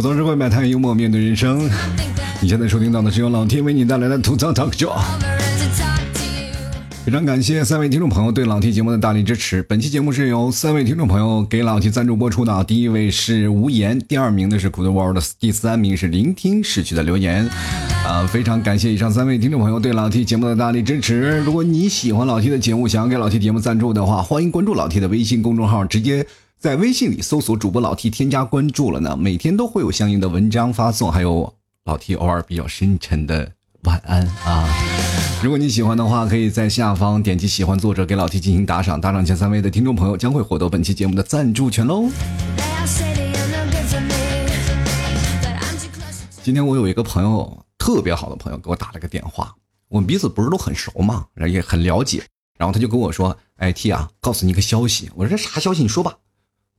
吐槽社会，百态幽默，面对人生。你现在收听到的是由老 T 为你带来的吐槽 talk show。非常感谢三位听众朋友对老 T 节目的大力支持。本期节目是由三位听众朋友给老 T 赞助播出的。第一位是无言，第二名的是 Good World，第三名是聆听逝去的留言。啊，非常感谢以上三位听众朋友对老 T 节目的大力支持。如果你喜欢老 T 的节目，想要给老 T 节目赞助的话，欢迎关注老 T 的微信公众号，直接在微信里搜索主播老 T 添加关注了呢。每天都会有相应的文章发送，还有老 T 偶尔比较深沉的晚安啊。如果你喜欢的话，可以在下方点击喜欢作者，给老 T 进行打赏，打赏前三位的听众朋友将会获得本期节目的赞助权喽。今天我有一个朋友，特别好的朋友，给我打了个电话，我们彼此不是都很熟嘛，然后也很了解，然后他就跟我说：“哎，T 啊，告诉你一个消息。”我说：“这啥消息？你说吧。”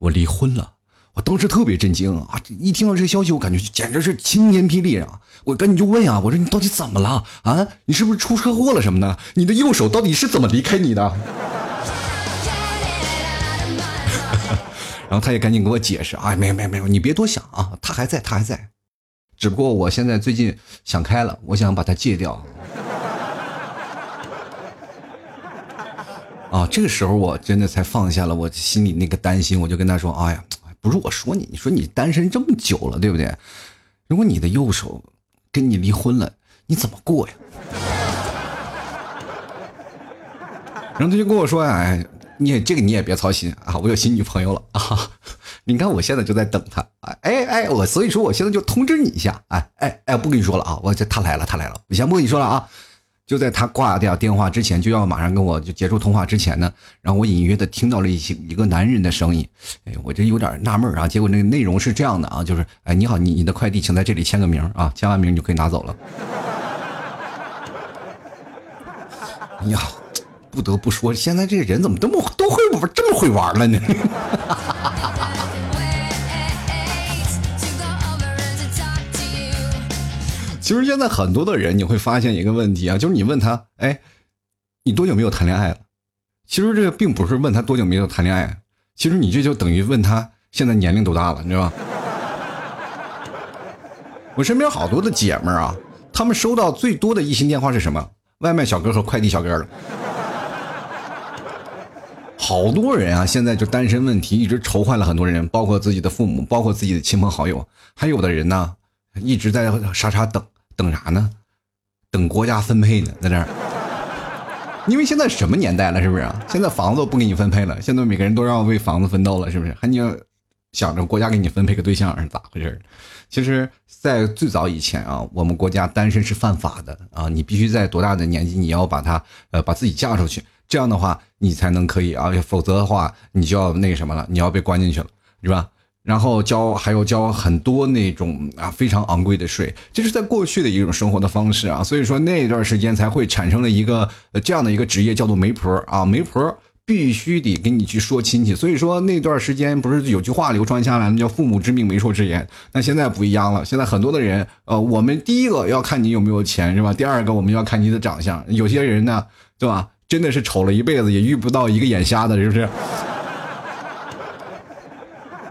我离婚了。我当时特别震惊啊！一听到这个消息，我感觉简直是晴天霹雳啊！我赶紧就问啊，我说你到底怎么了啊？你是不是出车祸了什么的？你的右手到底是怎么离开你的？然后他也赶紧给我解释啊，没有没有没有，你别多想啊，他还在，他还在，只不过我现在最近想开了，我想把它戒掉。啊，这个时候我真的才放下了我心里那个担心，我就跟他说，哎呀。不是我说你，你说你单身这么久了，对不对？如果你的右手跟你离婚了，你怎么过呀？然后他就跟我说：“哎，你也这个你也别操心啊，我有新女朋友了啊！你看我现在就在等他，哎哎，我所以说我现在就通知你一下，哎哎哎，不跟你说了啊，我这他来了，他来了，我先不跟你说了啊。”就在他挂掉电话之前，就要马上跟我就结束通话之前呢，然后我隐约的听到了一些一个男人的声音，哎，我这有点纳闷啊。结果那个内容是这样的啊，就是哎，你好，你你的快递请在这里签个名啊，签完名你就可以拿走了。哎呀，不得不说，现在这个人怎么这么都会玩，这么会玩了呢？其实现在很多的人，你会发现一个问题啊，就是你问他，哎，你多久没有谈恋爱了？其实这个并不是问他多久没有谈恋爱，其实你这就等于问他现在年龄多大了，你知道吧？我身边好多的姐们儿啊，她们收到最多的异性电话是什么？外卖小哥和快递小哥了。好多人啊，现在就单身问题一直愁坏了很多人，包括自己的父母，包括自己的亲朋好友，还有的人呢，一直在傻傻等。等啥呢？等国家分配呢，在这儿。因为现在什么年代了，是不是？现在房子都不给你分配了，现在每个人都让为房子奋斗了，是不是？还你要想着国家给你分配个对象是咋回事？其实，在最早以前啊，我们国家单身是犯法的啊，你必须在多大的年纪，你要把他呃把自己嫁出去，这样的话你才能可以啊，否则的话你就要那个什么了，你要被关进去了，是吧？然后交还要交很多那种啊非常昂贵的税，这是在过去的一种生活的方式啊，所以说那一段时间才会产生了一个这样的一个职业叫做媒婆啊，媒婆必须得给你去说亲戚，所以说那段时间不是有句话流传下来，那叫父母之命媒妁之言。那现在不一样了，现在很多的人，呃，我们第一个要看你有没有钱是吧？第二个我们要看你的长相，有些人呢，对吧？真的是丑了一辈子也遇不到一个眼瞎的，是不是？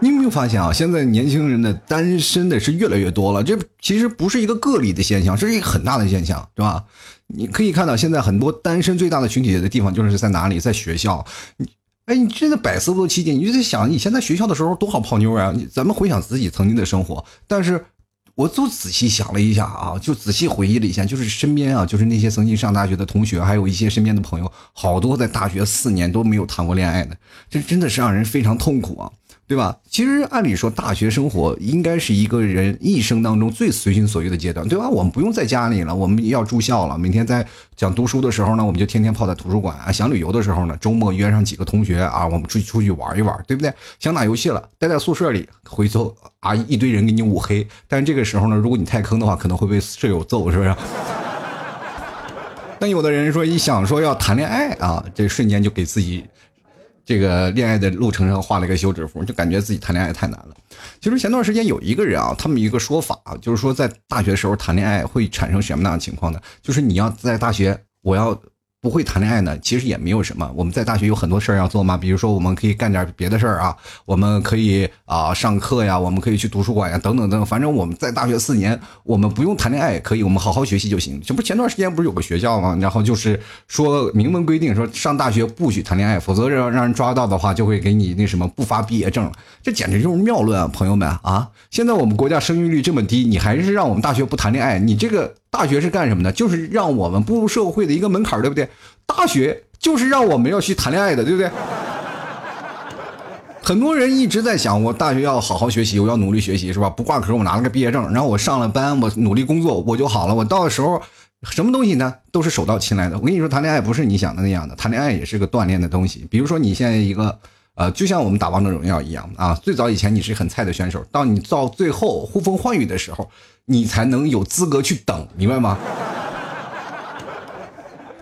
你有没有发现啊？现在年轻人的单身的是越来越多了，这其实不是一个个例的现象，这是一个很大的现象，是吧？你可以看到，现在很多单身最大的群体的地方就是在哪里？在学校。你，哎，你真的百思不得其解。你就在想，以前在学校的时候多好泡妞啊！咱们回想自己曾经的生活，但是我就仔细想了一下啊，就仔细回忆了一下，就是身边啊，就是那些曾经上大学的同学，还有一些身边的朋友，好多在大学四年都没有谈过恋爱的，这真的是让人非常痛苦啊。对吧？其实按理说，大学生活应该是一个人一生当中最随心所欲的阶段，对吧？我们不用在家里了，我们要住校了。每天在想读书的时候呢，我们就天天泡在图书馆啊；想旅游的时候呢，周末约上几个同学啊，我们出去出去玩一玩，对不对？想打游戏了，待在宿舍里，回头啊一堆人给你捂黑。但是这个时候呢，如果你太坑的话，可能会被舍友揍，是不是？但有的人说，一想说要谈恋爱啊，这瞬间就给自己。这个恋爱的路程上画了一个休止符，就感觉自己谈恋爱太难了。其实前段时间有一个人啊，他们一个说法，就是说在大学时候谈恋爱会产生什么样的情况呢？就是你要在大学，我要不会谈恋爱呢，其实也没有什么。我们在大学有很多事儿要做嘛，比如说我们可以干点别的事儿啊，我们可以啊上课呀，我们可以去图书馆呀，等等等。等反正我们在大学四年，我们不用谈恋爱也可以，我们好好学习就行。这不前段时间不是有个学校吗？然后就是说明文规定说上大学不许谈恋爱，否则让让人抓到的话，就会给你那什么不发毕业证。这简直就是谬论啊，朋友们啊！现在我们国家生育率这么低，你还是让我们大学不谈恋爱，你这个。大学是干什么的？就是让我们步入社会的一个门槛，对不对？大学就是让我们要去谈恋爱的，对不对？很多人一直在想，我大学要好好学习，我要努力学习，是吧？不挂科，我拿了个毕业证，然后我上了班，我努力工作，我就好了。我到时候什么东西呢？都是手到擒来的。我跟你说，谈恋爱不是你想的那样的，谈恋爱也是个锻炼的东西。比如说，你现在一个。呃，就像我们打王者荣耀一样啊，最早以前你是很菜的选手，到你到最后呼风唤雨的时候，你才能有资格去等，明白吗？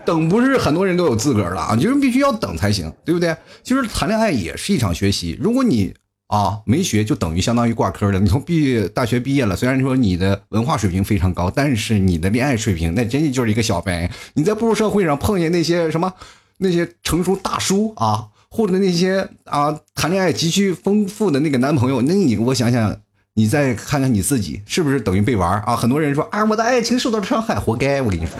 等不是很多人都有资格了啊，就是必须要等才行，对不对？其实谈恋爱也是一场学习，如果你啊没学，就等于相当于挂科了。你从毕业大学毕业了，虽然说你的文化水平非常高，但是你的恋爱水平那真的就是一个小白。你在步入社会上碰见那些什么那些成熟大叔啊。或者那些啊谈恋爱极其丰富的那个男朋友，那你我想想，你再看看你自己，是不是等于被玩啊？很多人说啊，我的爱情受到了伤害，活该！我跟你说，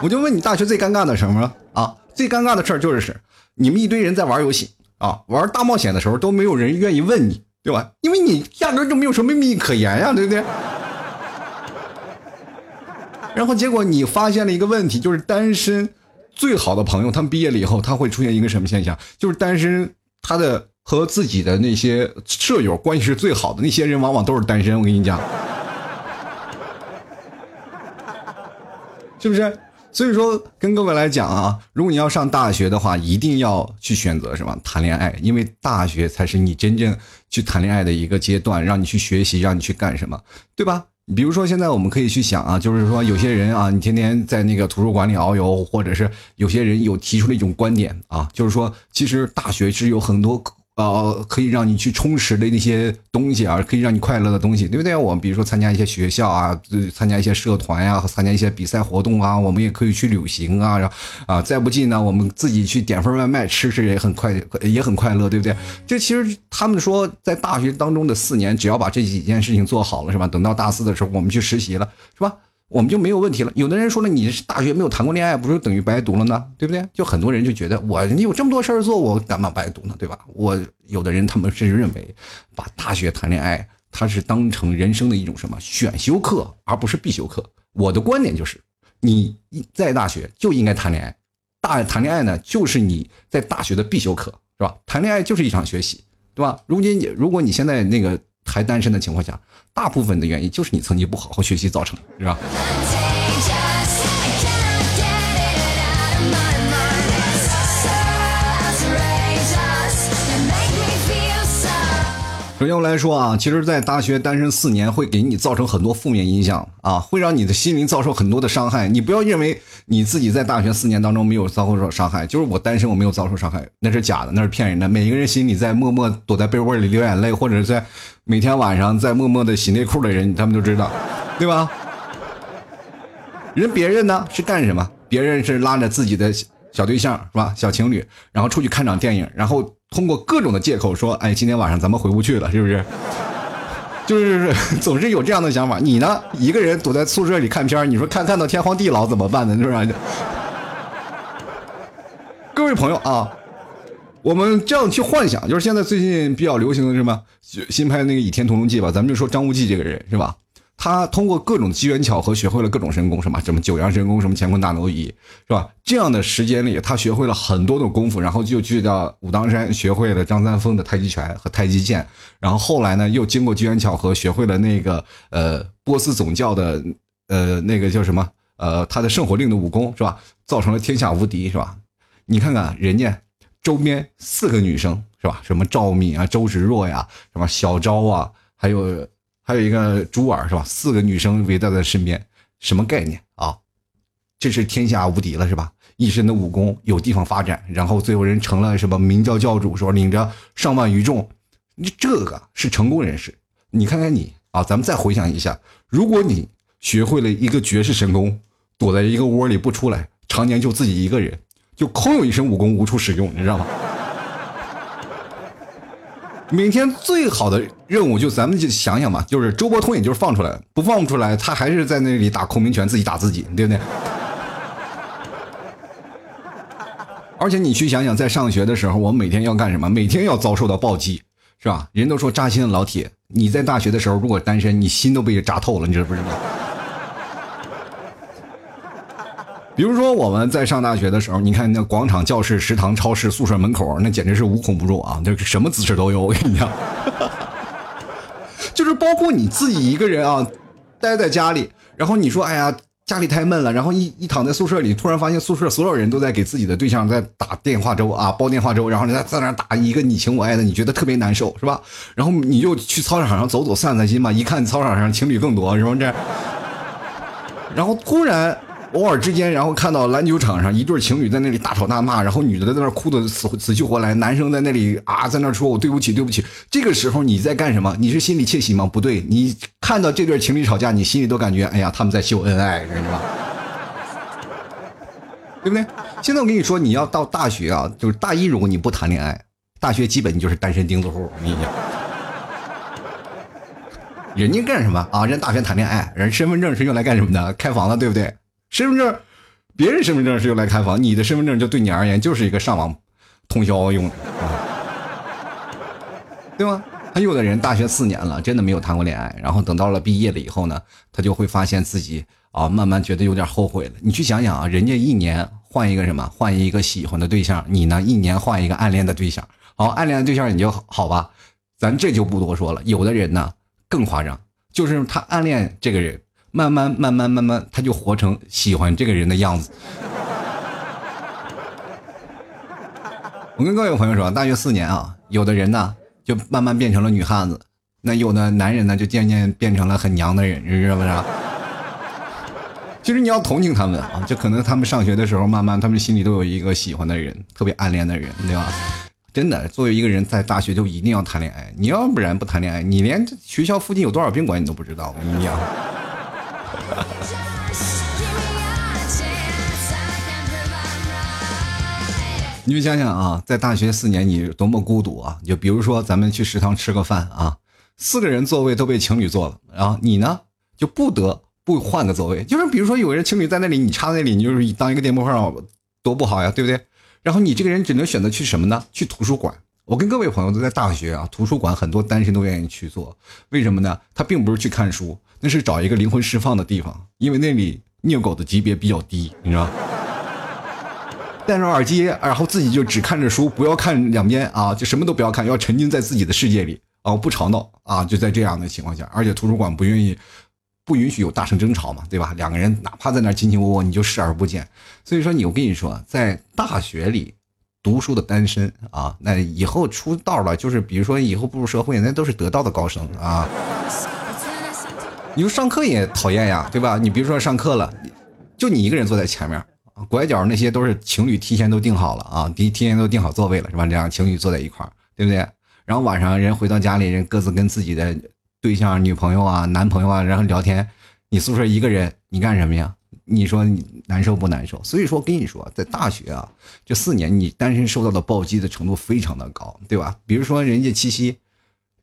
我就问你，大学最尴尬的什么啊？最尴尬的事儿就是，你们一堆人在玩游戏啊，玩大冒险的时候都没有人愿意问你，对吧？因为你压根就没有什么秘密可言呀，对不对？然后结果你发现了一个问题，就是单身。最好的朋友，他们毕业了以后，他会出现一个什么现象？就是单身，他的和自己的那些舍友关系是最好的那些人，往往都是单身。我跟你讲，是不是？所以说，跟各位来讲啊，如果你要上大学的话，一定要去选择什么谈恋爱，因为大学才是你真正去谈恋爱的一个阶段，让你去学习，让你去干什么，对吧？比如说，现在我们可以去想啊，就是说有些人啊，你天天在那个图书馆里遨游，或者是有些人有提出了一种观点啊，就是说，其实大学是有很多。呃，可以让你去充实的那些东西啊，可以让你快乐的东西，对不对？我们比如说参加一些学校啊，参加一些社团呀，参加一些比赛活动啊，我们也可以去旅行啊，然后啊，再不济呢，我们自己去点份外卖吃吃也很快，也很快乐，对不对？这其实他们说，在大学当中的四年，只要把这几件事情做好了，是吧？等到大四的时候，我们去实习了，是吧？我们就没有问题了。有的人说了，你是大学没有谈过恋爱，不是等于白读了呢？对不对？就很多人就觉得，我你有这么多事儿做，我干嘛白读呢？对吧？我有的人他们是认为，把大学谈恋爱，他是当成人生的一种什么选修课，而不是必修课。我的观点就是，你在大学就应该谈恋爱，大谈恋爱呢，就是你在大学的必修课，是吧？谈恋爱就是一场学习，对吧？如今你如果你现在那个。还单身的情况下，大部分的原因就是你曾经不好好学习造成的，是吧？首先我来说啊，其实，在大学单身四年会给你造成很多负面影响啊，会让你的心灵遭受很多的伤害。你不要认为你自己在大学四年当中没有遭受伤害，就是我单身我没有遭受伤害，那是假的，那是骗人的。每一个人心里在默默躲在被窝里流眼泪，或者在每天晚上在默默的洗内裤的人，他们都知道，对吧？人别人呢是干什么？别人是拉着自己的小对象是吧？小情侣，然后出去看场电影，然后。通过各种的借口说，哎，今天晚上咱们回不去了，是不是？就是总是有这样的想法。你呢，一个人躲在宿舍里看片你说看看到天荒地老怎么办呢？是不是？各位朋友啊，我们这样去幻想，就是现在最近比较流行的什么新拍那个《倚天屠龙记》吧，咱们就说张无忌这个人是吧？他通过各种机缘巧合学会了各种神功，什么什么九阳神功，什么乾坤大挪移，是吧？这样的时间里，他学会了很多的功夫，然后就去到武当山学会了张三丰的太极拳和太极剑，然后后来呢，又经过机缘巧合学会了那个呃波斯总教的呃那个叫什么呃他的圣火令的武功，是吧？造成了天下无敌，是吧？你看看人家周边四个女生，是吧？什么赵敏啊、周芷若呀，什么小昭啊，还有。还有一个朱儿是吧？四个女生围在他身边，什么概念啊？这是天下无敌了是吧？一身的武功有地方发展，然后最后人成了什么明教教主，说领着上万余众，你这个是成功人士。你看看你啊，咱们再回想一下，如果你学会了一个绝世神功，躲在一个窝里不出来，常年就自己一个人，就空有一身武功无处使用，你知道吗？每天最好的任务就咱们就想想吧，就是周伯通，也就是放出来，不放不出来，他还是在那里打孔明拳，自己打自己，对不对？而且你去想想，在上学的时候，我们每天要干什么？每天要遭受到暴击，是吧？人都说扎心老铁，你在大学的时候如果单身，你心都被扎透了，你知不知道？比如说我们在上大学的时候，你看那广场、教室、食堂、超市、宿舍门口，那简直是无孔不入啊！那 什么姿势都有，我跟你讲，就是包括你自己一个人啊，待在家里，然后你说，哎呀，家里太闷了，然后一一躺在宿舍里，突然发现宿舍所有人都在给自己的对象在打电话粥啊，煲电话粥，然后你在在那打一个你情我爱的，你觉得特别难受，是吧？然后你就去操场上走走散散心嘛，一看操场上情侣更多，是不是？然后突然。偶尔之间，然后看到篮球场上一对情侣在那里大吵大骂，然后女的在那哭的死死去活来，男生在那里啊，在那说我对不起对不起。这个时候你在干什么？你是心里窃喜吗？不对，你看到这对情侣吵架，你心里都感觉哎呀，他们在秀恩爱，知道吧？对不对？现在我跟你说，你要到大学啊，就是大一，如果你不谈恋爱，大学基本你就是单身钉子户。我跟你讲，人家干什么啊？人家大学谈恋爱，人身份证是用来干什么的？开房的，对不对？身份证，别人身份证是用来开房，你的身份证就对你而言就是一个上网通宵用的，对吗？还有的人大学四年了，真的没有谈过恋爱，然后等到了毕业了以后呢，他就会发现自己啊，慢慢觉得有点后悔了。你去想想啊，人家一年换一个什么，换一个喜欢的对象，你呢一年换一个暗恋的对象。好，暗恋的对象你就好吧，咱这就不多说了。有的人呢更夸张，就是他暗恋这个人。慢慢慢慢慢慢，他就活成喜欢这个人的样子。我跟各位朋友说，大学四年啊，有的人呢就慢慢变成了女汉子，那有的男人呢就渐渐变成了很娘的人，你知道不知道？其实你要同情他们啊，就可能他们上学的时候，慢慢他们心里都有一个喜欢的人，特别暗恋的人，对吧？真的，作为一个人在大学就一定要谈恋爱，你要不然不谈恋爱，你连学校附近有多少宾馆你都不知道，我跟你讲。你就想想啊，在大学四年你多么孤独啊！就比如说咱们去食堂吃个饭啊，四个人座位都被情侣坐了，然后你呢就不得不换个座位。就是比如说有人情侣在那里，你插在那里，你就是当一个电波号，多不好呀，对不对？然后你这个人只能选择去什么呢？去图书馆。我跟各位朋友都在大学啊，图书馆很多单身都愿意去做，为什么呢？他并不是去看书，那是找一个灵魂释放的地方，因为那里虐狗的级别比较低，你知道。戴上耳机，然后自己就只看着书，不要看两边啊，就什么都不要看，要沉浸在自己的世界里啊，不吵闹啊，就在这样的情况下，而且图书馆不愿意，不允许有大声争吵嘛，对吧？两个人哪怕在那卿卿我我，你就视而不见。所以说，你我跟你说，在大学里读书的单身啊，那以后出道了，就是比如说以后步入社会，那都是得道的高僧啊。你说上课也讨厌呀，对吧？你比如说上课了，就你一个人坐在前面。拐角那些都是情侣提前都订好了啊，提提前都订好座位了是吧？这样情侣坐在一块儿，对不对？然后晚上人回到家里，人各自跟自己的对象、女朋友啊、男朋友啊，然后聊天。你宿舍一个人，你干什么呀？你说你难受不难受？所以说跟你说，在大学啊，这四年你单身受到的暴击的程度非常的高，对吧？比如说人家七夕，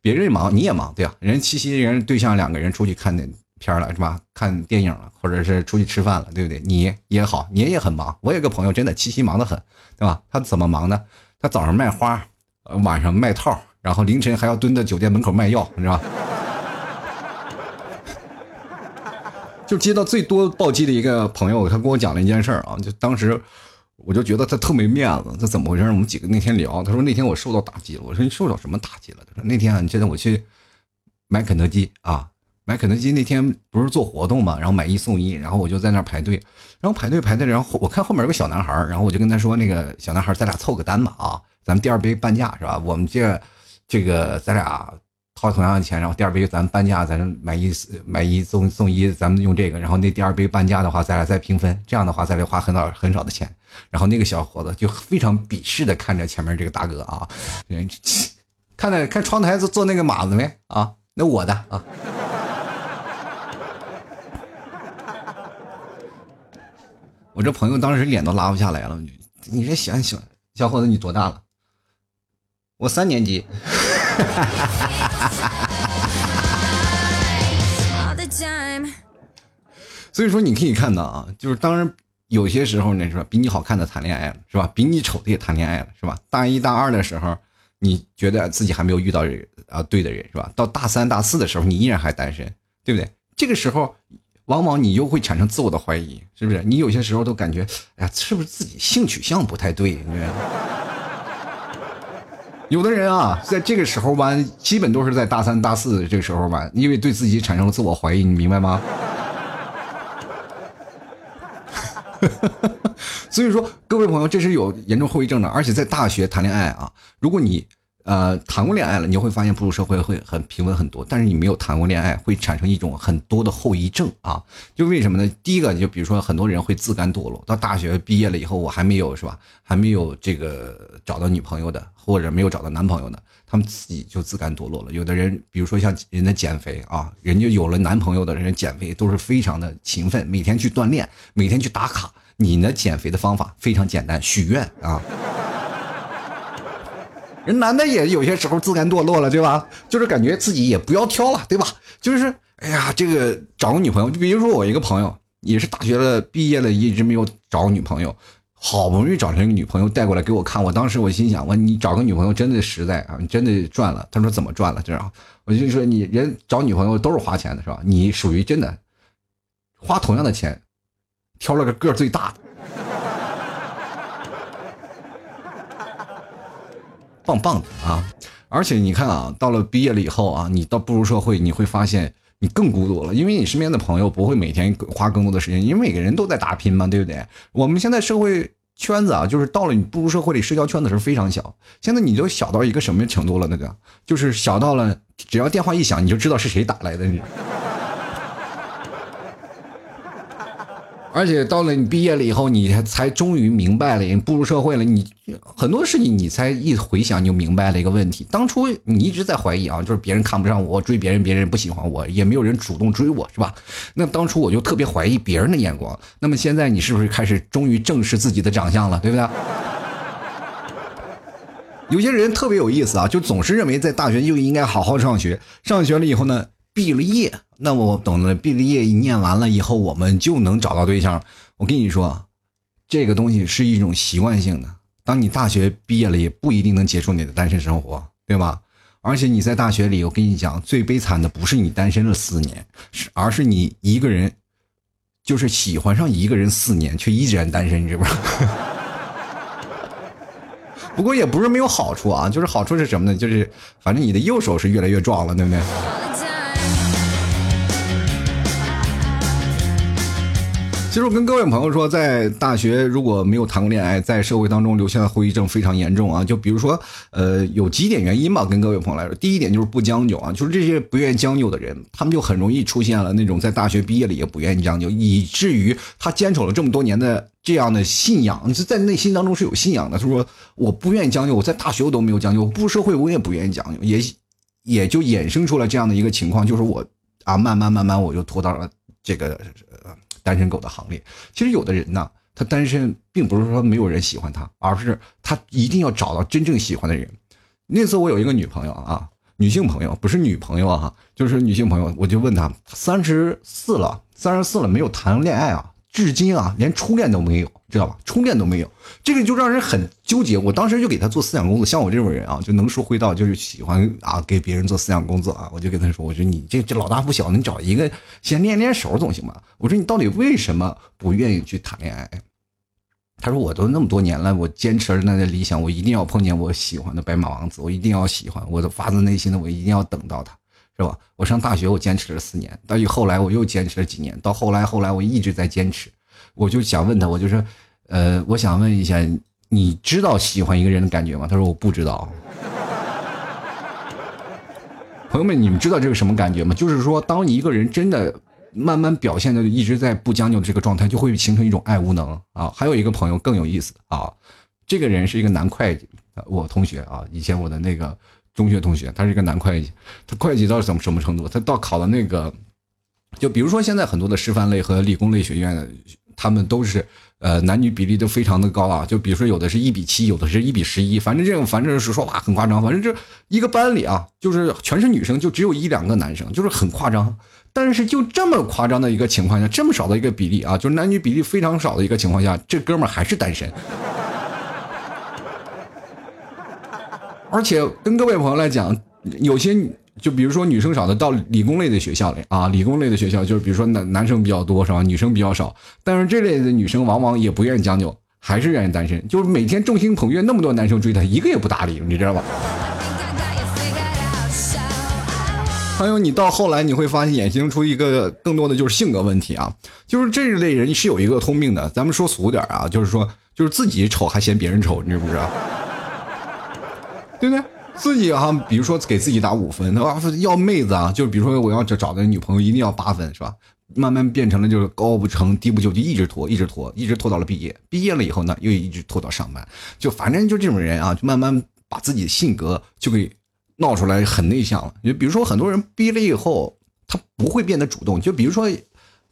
别人忙你也忙，对吧？人七夕人对象两个人出去看那。片了是吧？看电影了，或者是出去吃饭了，对不对？你也好，你也很忙。我有个朋友，真的七夕忙得很，对吧？他怎么忙呢？他早上卖花，晚上卖套，然后凌晨还要蹲在酒店门口卖药，是吧？就接到最多暴击的一个朋友，他跟我讲了一件事儿啊，就当时我就觉得他特没面子，他怎么回事？我们几个那天聊，他说那天我受到打击了。我说你受到什么打击了？他说那天啊，你记得我去买肯德基啊。买肯德基那天不是做活动嘛，然后买一送一，然后我就在那排队，然后排队排队，然后我看后面有个小男孩，然后我就跟他说：“那个小男孩，咱俩凑个单吧，啊，咱们第二杯半价是吧？我们这这个咱俩掏同样的钱，然后第二杯咱半价，咱买一买一送送一，咱们用这个，然后那第二杯半价的话，咱俩再平分，这样的话咱俩花很少很少的钱。”然后那个小伙子就非常鄙视的看着前面这个大哥啊，人 看那看窗台子坐那个马子没啊？那我的啊。我这朋友当时脸都拉不下来了。你这想想，小伙子你多大了？我三年级。所以说你可以看到啊，就是当然有些时候呢是吧，比你好看的谈恋爱了是吧？比你丑的也谈恋爱了是吧？大一大二的时候，你觉得自己还没有遇到人啊对的人是吧？到大三大四的时候，你依然还单身，对不对？这个时候，往往你又会产生自我的怀疑，是不是？你有些时候都感觉，哎呀，是不是自己性取向不太对？有的人啊，在这个时候吧，基本都是在大三大四这个时候吧，因为对自己产生了自我怀疑，你明白吗？所以说，各位朋友，这是有严重后遗症的，而且在大学谈恋爱啊，如果你呃谈过恋爱了，你会发现步入社会会很平稳很多，但是你没有谈过恋爱，会产生一种很多的后遗症啊。就为什么呢？第一个，就比如说很多人会自甘堕落，到大学毕业了以后，我还没有是吧？还没有这个找到女朋友的，或者没有找到男朋友的。他们自己就自甘堕落了。有的人，比如说像人家减肥啊，人家有了男朋友的人减肥都是非常的勤奋，每天去锻炼，每天去打卡。你呢，减肥的方法非常简单，许愿啊。人男的也有些时候自甘堕落了，对吧？就是感觉自己也不要挑了，对吧？就是哎呀，这个找个女朋友，就比如说我一个朋友，也是大学了毕业了，一直没有找女朋友。好不容易找成一个女朋友带过来给我看，我当时我心想，我你找个女朋友真的实在啊，你真的赚了。他说怎么赚了？这样，我就说你人找女朋友都是花钱的，是吧？你属于真的花同样的钱，挑了个个最大的，棒棒的啊！而且你看啊，到了毕业了以后啊，你到步入社会，你会发现。你更孤独了，因为你身边的朋友不会每天花更多的时间，因为每个人都在打拼嘛，对不对？我们现在社会圈子啊，就是到了你步入社会里，社交圈子是非常小。现在你都小到一个什么程度了？那个就是小到了，只要电话一响，你就知道是谁打来的。而且到了你毕业了以后，你才终于明白了，你步入社会了，你很多事情你才一回想你就明白了一个问题。当初你一直在怀疑啊，就是别人看不上我，追别人，别人不喜欢我，也没有人主动追我，是吧？那当初我就特别怀疑别人的眼光。那么现在你是不是开始终于正视自己的长相了，对不对？有些人特别有意思啊，就总是认为在大学就应该好好上学，上学了以后呢？毕了业，那我等了毕了业一念完了以后，我们就能找到对象。我跟你说，这个东西是一种习惯性的。当你大学毕业了，也不一定能结束你的单身生活，对吧？而且你在大学里，我跟你讲，最悲惨的不是你单身了四年，是而是你一个人，就是喜欢上一个人四年却依然单身，是不知道？不过也不是没有好处啊，就是好处是什么呢？就是反正你的右手是越来越壮了，对不对？其实我跟各位朋友说，在大学如果没有谈过恋爱，在社会当中留下的后遗症非常严重啊。就比如说，呃，有几点原因吧，跟各位朋友来说，第一点就是不将就啊，就是这些不愿意将就的人，他们就很容易出现了那种在大学毕业了也不愿意将就，以至于他坚守了这么多年的这样的信仰，是在内心当中是有信仰的。他说我不愿意将就，我在大学我都没有将就，步入社会我也不愿意将就，也也就衍生出了这样的一个情况，就是我啊，慢慢慢慢我就拖到了这个。单身狗的行列，其实有的人呢，他单身并不是说没有人喜欢他，而是他一定要找到真正喜欢的人。那次我有一个女朋友啊，女性朋友，不是女朋友啊，就是女性朋友，我就问她，三十四了，三十四了，没有谈恋爱啊。至今啊，连初恋都没有，知道吧？初恋都没有，这个就让人很纠结。我当时就给他做思想工作，像我这种人啊，就能说会道，就是喜欢啊给别人做思想工作啊。我就跟他说，我说你这这老大不小，你找一个先练练手总行吧？我说你到底为什么不愿意去谈恋爱？他说我都那么多年了，我坚持着那个理想，我一定要碰见我喜欢的白马王子，我一定要喜欢，我都发自内心的，我一定要等到他。是吧？我上大学，我坚持了四年，到后来我又坚持了几年，到后来后来我一直在坚持。我就想问他，我就说，呃，我想问一下，你知道喜欢一个人的感觉吗？他说我不知道。朋友们，你们知道这是什么感觉吗？就是说，当一个人真的慢慢表现的一直在不将就的这个状态，就会形成一种爱无能啊。还有一个朋友更有意思啊，这个人是一个男会计，我同学啊，以前我的那个。中学同学，他是一个男会计，他会计到什么什么程度？他到考了那个，就比如说现在很多的师范类和理工类学院，他们都是呃男女比例都非常的高啊。就比如说有的是一比七，有的是一比十一，反正这种反正是说话很夸张。反正这一个班里啊，就是全是女生，就只有一两个男生，就是很夸张。但是就这么夸张的一个情况下，这么少的一个比例啊，就是男女比例非常少的一个情况下，这哥们儿还是单身。而且跟各位朋友来讲，有些就比如说女生少的到理工类的学校里啊，理工类的学校就是比如说男男生比较多是吧，女生比较少，但是这类的女生往往也不愿意将就，还是愿意单身，就是每天众星捧月那么多男生追她，一个也不搭理，你知道吧？还有你到后来你会发现衍生出一个更多的就是性格问题啊，就是这一类人是有一个通病的，咱们说俗点啊，就是说就是自己丑还嫌别人丑，你知不知道？对不对？自己哈，比如说给自己打五分，吧？要妹子啊，就比如说我要找找的女朋友一定要八分，是吧？慢慢变成了就是高不成低不就，就一直拖，一直拖，一直拖到了毕业。毕业了以后呢，又一直拖到上班，就反正就这种人啊，就慢慢把自己的性格就给闹出来，很内向了。就比如说很多人毕业了以后，他不会变得主动。就比如说。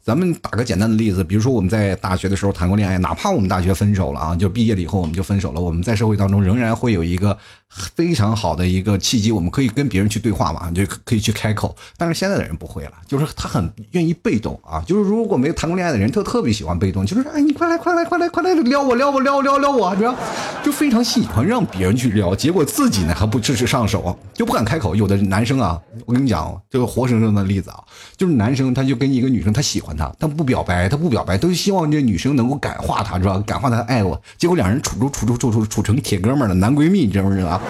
咱们打个简单的例子，比如说我们在大学的时候谈过恋爱，哪怕我们大学分手了啊，就毕业了以后我们就分手了，我们在社会当中仍然会有一个非常好的一个契机，我们可以跟别人去对话嘛，就可以去开口。但是现在的人不会了，就是他很愿意被动啊，就是如果没有谈过恋爱的人，他特别喜欢被动，就是哎，你快来快来快来快来撩我撩我撩撩撩我，知道就非常喜欢让别人去撩，结果自己呢还不支持上手，就不敢开口。有的男生啊，我跟你讲这个活生生的例子啊，就是男生他就跟一个女生他喜欢。她他不表白，他不表白，都希望这女生能够感化他，知道感化他爱我。结果两人处处处处处处处成铁哥们了，男闺蜜，你知不知道？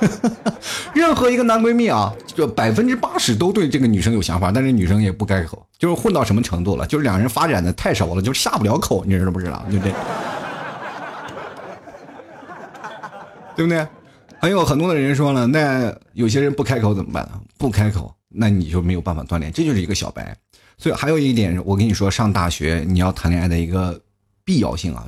任何一个男闺蜜啊，就百分之八十都对这个女生有想法，但是女生也不开口，就是混到什么程度了？就是两人发展的太熟了，就下不了口，你知道不知道？就这，对不对？还有很多的人说了，那有些人不开口怎么办？不开口，那你就没有办法锻炼，这就是一个小白。所以还有一点，我跟你说，上大学你要谈恋爱的一个必要性啊，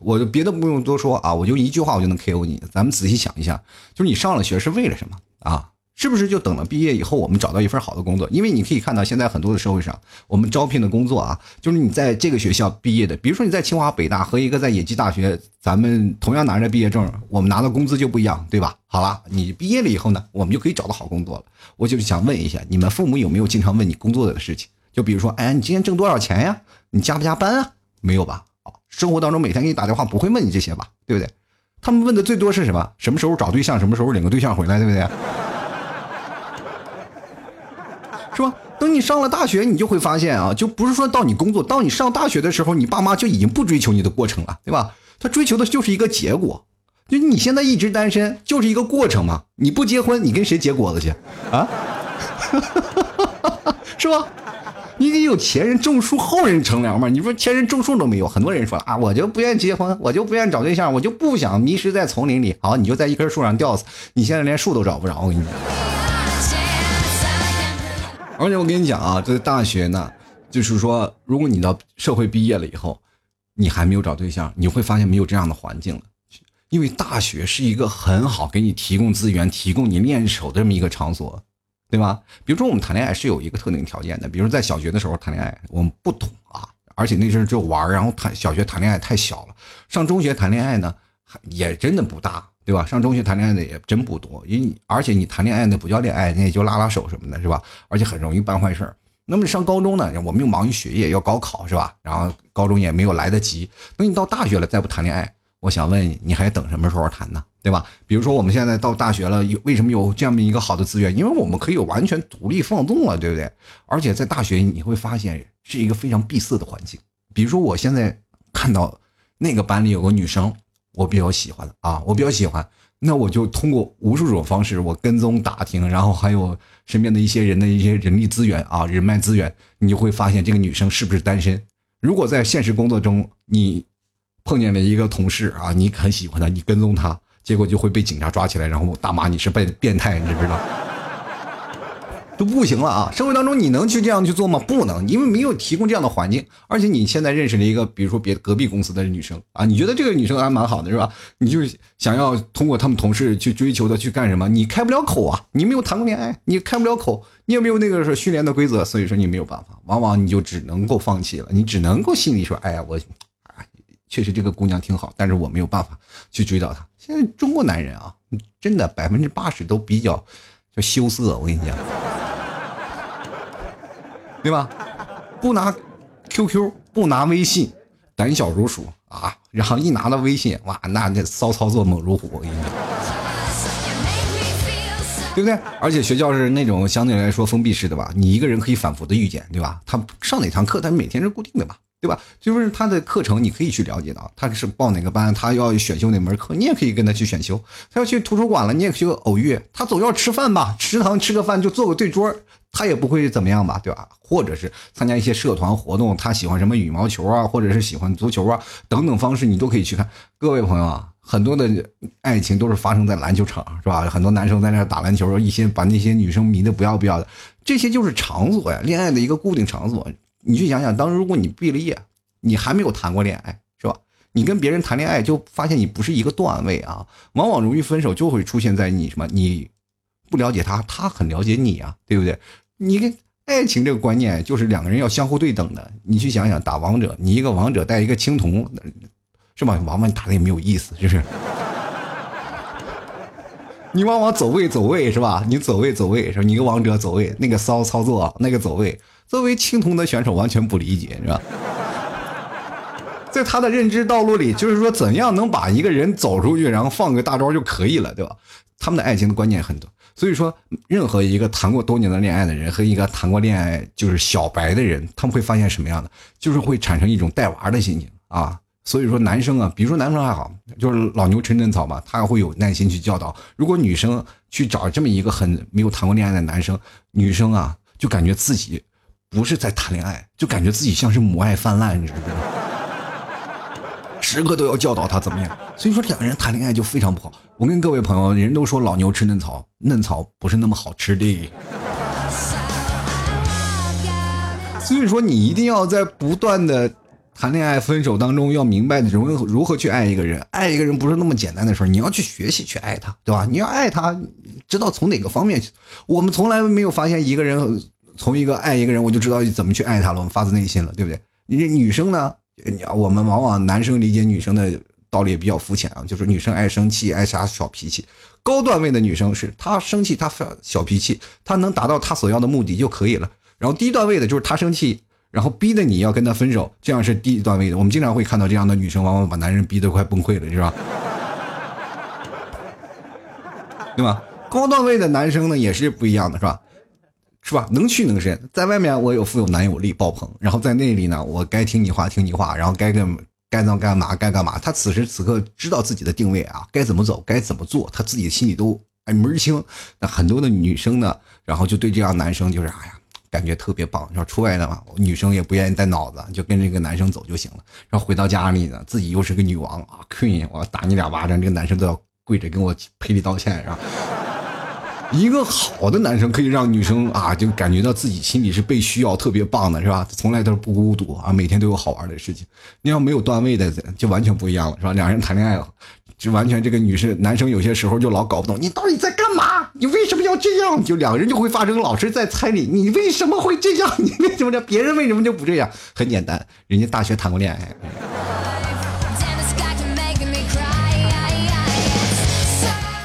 我就别的不用多说啊，我就一句话我就能 KO 你。咱们仔细想一下，就是你上了学是为了什么啊？是不是就等了毕业以后我们找到一份好的工作？因为你可以看到现在很多的社会上，我们招聘的工作啊，就是你在这个学校毕业的，比如说你在清华、北大和一个在野鸡大学，咱们同样拿着毕业证，我们拿的工资就不一样，对吧？好了，你毕业了以后呢，我们就可以找到好工作了。我就想问一下，你们父母有没有经常问你工作的事情？就比如说，哎，你今天挣多少钱呀？你加不加班啊？没有吧？生活当中每天给你打电话不会问你这些吧？对不对？他们问的最多是什么？什么时候找对象？什么时候领个对象回来？对不对？是吧？等你上了大学，你就会发现啊，就不是说到你工作，到你上大学的时候，你爸妈就已经不追求你的过程了，对吧？他追求的就是一个结果。就你现在一直单身，就是一个过程嘛。你不结婚，你跟谁结果子去啊？是吧？你得有前人种树，后人乘凉嘛。你说前人种树都没有，很多人说啊，我就不愿意结婚，我就不愿意找对象，我就不想迷失在丛林里。好，你就在一棵树上吊死，你现在连树都找不着。我跟你讲，而且我跟你讲啊，这大学呢，就是说，如果你到社会毕业了以后，你还没有找对象，你会发现没有这样的环境了，因为大学是一个很好给你提供资源、提供你练手的这么一个场所。对吧？比如说我们谈恋爱是有一个特定条件的，比如说在小学的时候谈恋爱，我们不懂啊，而且那阵就玩然后谈小学谈恋爱太小了。上中学谈恋爱呢，也真的不大，对吧？上中学谈恋爱的也真不多，因为而且你谈恋爱那不叫恋爱，那也就拉拉手什么的，是吧？而且很容易办坏事儿那么上高中呢，我们又忙于学业，要高考，是吧？然后高中也没有来得及，等你到大学了再不谈恋爱。我想问你，你还等什么时候谈呢？对吧？比如说我们现在到大学了，有为什么有这么一个好的资源？因为我们可以完全独立放纵了，对不对？而且在大学你会发现是一个非常闭塞的环境。比如说我现在看到那个班里有个女生，我比较喜欢啊，我比较喜欢，那我就通过无数种方式，我跟踪打听，然后还有身边的一些人的一些人力资源啊，人脉资源，你就会发现这个女生是不是单身。如果在现实工作中你。碰见了一个同事啊，你很喜欢他，你跟踪他，结果就会被警察抓起来，然后大骂你是变变态，你知不知道？都不行了啊！生活当中你能去这样去做吗？不能，因为没有提供这样的环境。而且你现在认识了一个，比如说别隔壁公司的女生啊，你觉得这个女生还蛮好的是吧？你就想要通过他们同事去追求她去干什么？你开不了口啊，你没有谈过恋爱，你开不了口，你也没有那个是训练的规则，所以说你没有办法，往往你就只能够放弃了，你只能够心里说，哎呀，我，确实这个姑娘挺好，但是我没有办法去追到她。现在中国男人啊，真的百分之八十都比较就羞涩，我跟你讲。对吧？不拿 QQ，不拿微信，胆小如鼠啊！然后一拿到微信，哇，那那骚操作猛如虎，我跟你讲，对不对？而且学校是那种相对来说封闭式的吧，你一个人可以反复的遇见，对吧？他上哪堂课，他每天是固定的吧？对吧？就是他的课程，你可以去了解到，他是报哪个班，他要选修哪门课，你也可以跟他去选修。他要去图书馆了，你也可以偶遇。他总要吃饭吧？食堂吃个饭就坐个对桌。他也不会怎么样吧，对吧？或者是参加一些社团活动，他喜欢什么羽毛球啊，或者是喜欢足球啊，等等方式，你都可以去看。各位朋友啊，很多的爱情都是发生在篮球场，是吧？很多男生在那打篮球，一些把那些女生迷得不要不要的，这些就是场所呀，恋爱的一个固定场所。你去想想，当时如果你毕了业，你还没有谈过恋爱，是吧？你跟别人谈恋爱，就发现你不是一个段位啊，往往容易分手，就会出现在你什么你。不了解他，他很了解你啊，对不对？你跟爱情这个观念就是两个人要相互对等的。你去想想，打王者，你一个王者带一个青铜，是吧？往往打的也没有意思，是不是？你往往走位走位是吧？你走位走位是吧？你一个王者走位，那个骚操作，那个走位，作为青铜的选手完全不理解，是吧？在他的认知道路里，就是说怎样能把一个人走出去，然后放个大招就可以了，对吧？他们的爱情的观念很多。所以说，任何一个谈过多年的恋爱的人和一个谈过恋爱就是小白的人，他们会发现什么样的？就是会产生一种带娃的心情啊。所以说，男生啊，比如说男生还好，就是老牛吃嫩草嘛，他会有耐心去教导。如果女生去找这么一个很没有谈过恋爱的男生，女生啊，就感觉自己不是在谈恋爱，就感觉自己像是母爱泛滥，你知不知道？时刻都要教导他怎么样，所以说两个人谈恋爱就非常不好。我跟各位朋友，人都说老牛吃嫩草，嫩草不是那么好吃的。所以说你一定要在不断的谈恋爱、分手当中，要明白如何如何去爱一个人。爱一个人不是那么简单的事儿，你要去学习去爱他，对吧？你要爱他，知道从哪个方面去。我们从来没有发现一个人从一个爱一个人，我就知道怎么去爱他了，我们发自内心了，对不对？你女生呢？我们往往男生理解女生的道理也比较肤浅啊，就是女生爱生气，爱啥小脾气。高段位的女生是她生气，她发小脾气，她能达到她所要的目的就可以了。然后低段位的就是她生气，然后逼得你要跟她分手，这样是低段位的。我们经常会看到这样的女生，往往把男人逼得快崩溃了，是吧？对吧？高段位的男生呢也是不一样的，是吧？是吧？能屈能伸，在外面我有富有男友力爆棚，然后在那里呢，我该听你话听你话，然后该干该干干嘛该干嘛。他此时此刻知道自己的定位啊，该怎么走，该怎么做，他自己心里都哎门儿清。那很多的女生呢，然后就对这样男生就是哎呀，感觉特别棒。说出来的嘛，女生也不愿意带脑子，就跟这个男生走就行了。然后回到家里呢，自己又是个女王啊，queen，我打你两巴掌，这个男生都要跪着跟我赔礼道歉，是吧？一个好的男生可以让女生啊，就感觉到自己心里是被需要，特别棒的，是吧？从来都是不孤独啊，每天都有好玩的事情。你要没有段位的，就完全不一样了，是吧？两人谈恋爱了，就完全这个女生、男生有些时候就老搞不懂，你到底在干嘛？你为什么要这样？就两个人就会发生老是在猜你，你为什么会这样？你为什么这？别人为什么就不这样？很简单，人家大学谈过恋爱。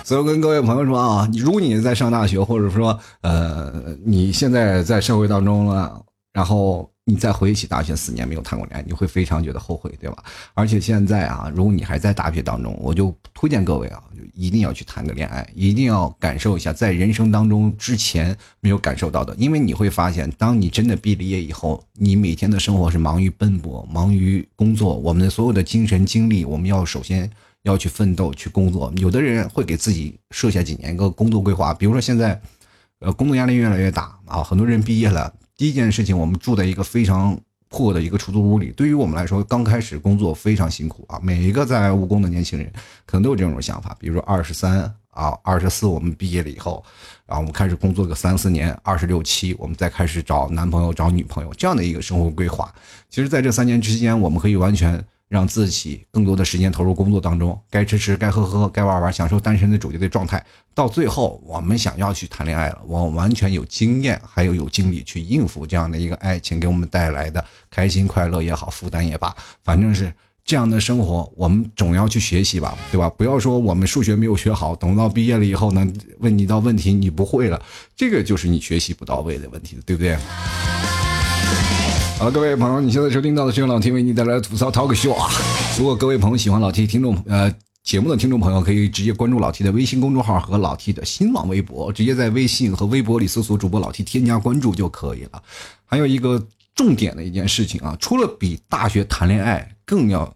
所以跟各位朋友说啊，如果你在上大学，或者说呃你现在在社会当中了，然后你再回忆起大学四年没有谈过恋爱，你会非常觉得后悔，对吧？而且现在啊，如果你还在大学当中，我就推荐各位啊，就一定要去谈个恋爱，一定要感受一下在人生当中之前没有感受到的，因为你会发现，当你真的毕了业以后，你每天的生活是忙于奔波，忙于工作，我们的所有的精神精力，我们要首先。要去奋斗去工作，有的人会给自己设下几年一个工作规划，比如说现在，呃，工作压力越来越大啊，很多人毕业了，第一件事情，我们住在一个非常破的一个出租屋里，对于我们来说，刚开始工作非常辛苦啊，每一个在务工的年轻人可能都有这种想法，比如说二十三啊，二十四我们毕业了以后，然后我们开始工作个三四年，二十六七我们再开始找男朋友找女朋友这样的一个生活规划。其实，在这三年之间，我们可以完全。让自己更多的时间投入工作当中，该吃吃，该喝喝，该玩玩，享受单身的主角的状态。到最后，我们想要去谈恋爱了，我完全有经验，还有有精力去应付这样的一个爱情给我们带来的开心快乐也好，负担也罢，反正是这样的生活，我们总要去学习吧，对吧？不要说我们数学没有学好，等到毕业了以后呢，问你道问题你不会了，这个就是你学习不到位的问题，对不对？好，各位朋友，你现在收听到的是由老 T 为你带来的吐槽 talk show 啊！如果各位朋友喜欢老 T 听众呃节目的听众朋友，可以直接关注老 T 的微信公众号和老 T 的新浪微博，直接在微信和微博里搜索主播老 T 添加关注就可以了。还有一个重点的一件事情啊，除了比大学谈恋爱更要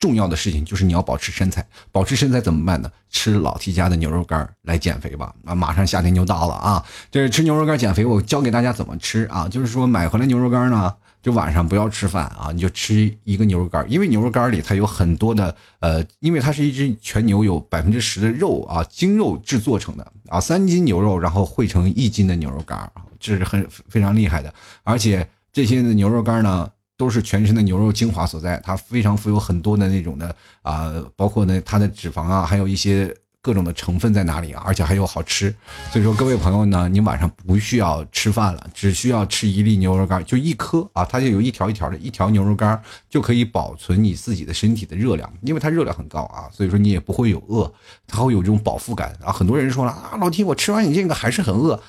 重要的事情，就是你要保持身材。保持身材怎么办呢？吃老 T 家的牛肉干来减肥吧！啊，马上夏天就到了啊！这吃牛肉干减肥，我教给大家怎么吃啊？就是说买回来牛肉干呢。就晚上不要吃饭啊，你就吃一个牛肉干，因为牛肉干里它有很多的呃，因为它是一只全牛，有百分之十的肉啊，精肉制作成的啊，三斤牛肉然后汇成一斤的牛肉干这是很非常厉害的。而且这些牛肉干呢，都是全身的牛肉精华所在，它非常富有很多的那种的啊，包括呢它的脂肪啊，还有一些。各种的成分在哪里啊？而且还有好吃，所以说各位朋友呢，你晚上不需要吃饭了，只需要吃一粒牛肉干，就一颗啊，它就有一条一条的，一条牛肉干就可以保存你自己的身体的热量，因为它热量很高啊，所以说你也不会有饿，它会有这种饱腹感啊。很多人说了啊，老提我吃完你这个还是很饿，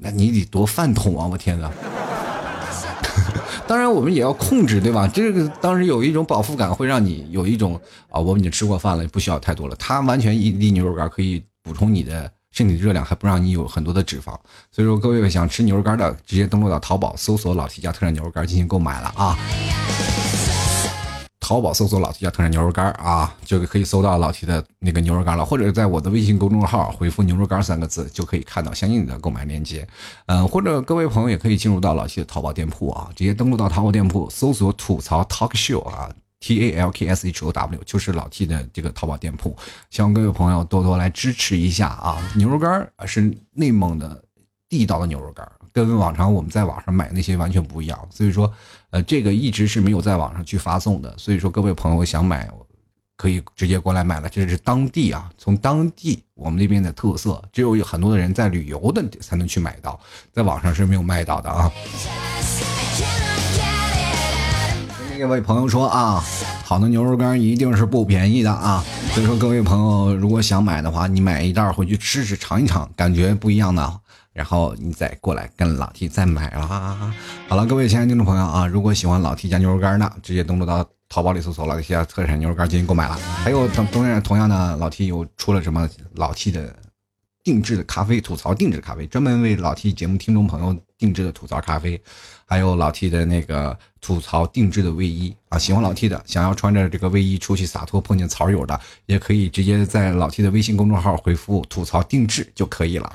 那你得多饭桶啊！我天哪！当然，我们也要控制，对吧？这个当时有一种饱腹感，会让你有一种啊，我已经吃过饭了，不需要太多了。它完全一粒牛肉干可以补充你的身体热量，还不让你有很多的脂肪。所以说，各位想吃牛肉干的，直接登录到淘宝，搜索“老提家特产牛肉干”进行购买了啊。淘宝搜索老 T 家特产牛肉干啊，就可以搜到老 T 的那个牛肉干了，或者在我的微信公众号回复“牛肉干”三个字，就可以看到相应的购买链接。嗯，或者各位朋友也可以进入到老 T 的淘宝店铺啊，直接登录到淘宝店铺，搜索“吐槽 Talk Show” 啊，T A L K S H O W，就是老 T 的这个淘宝店铺。希望各位朋友多多来支持一下啊！牛肉干是内蒙的地道的牛肉干。跟往常我们在网上买那些完全不一样，所以说，呃，这个一直是没有在网上去发送的。所以说，各位朋友想买，可以直接过来买了。这是当地啊，从当地我们那边的特色，只有很多的人在旅游的才能去买到，在网上是没有卖到的啊。那位朋友说啊，好的牛肉干一定是不便宜的啊。所以说，各位朋友如果想买的话，你买一袋回去吃吃尝一尝，感觉不一样的。然后你再过来跟老 T 再买啊。好了，各位亲爱的听众朋友啊，如果喜欢老 T 家牛肉干呢，直接登录到淘宝里搜索老 T 家特产牛肉干进行购买了。还有同同样同样的，老 T 又出了什么老 T 的定制的咖啡，吐槽定制咖啡，专门为老 T 节目听众朋友定制的吐槽咖啡，还有老 T 的那个吐槽定制的卫衣。啊，喜欢老 T 的，想要穿着这个卫衣出去洒脱，碰见草友的，也可以直接在老 T 的微信公众号回复“吐槽定制”就可以了。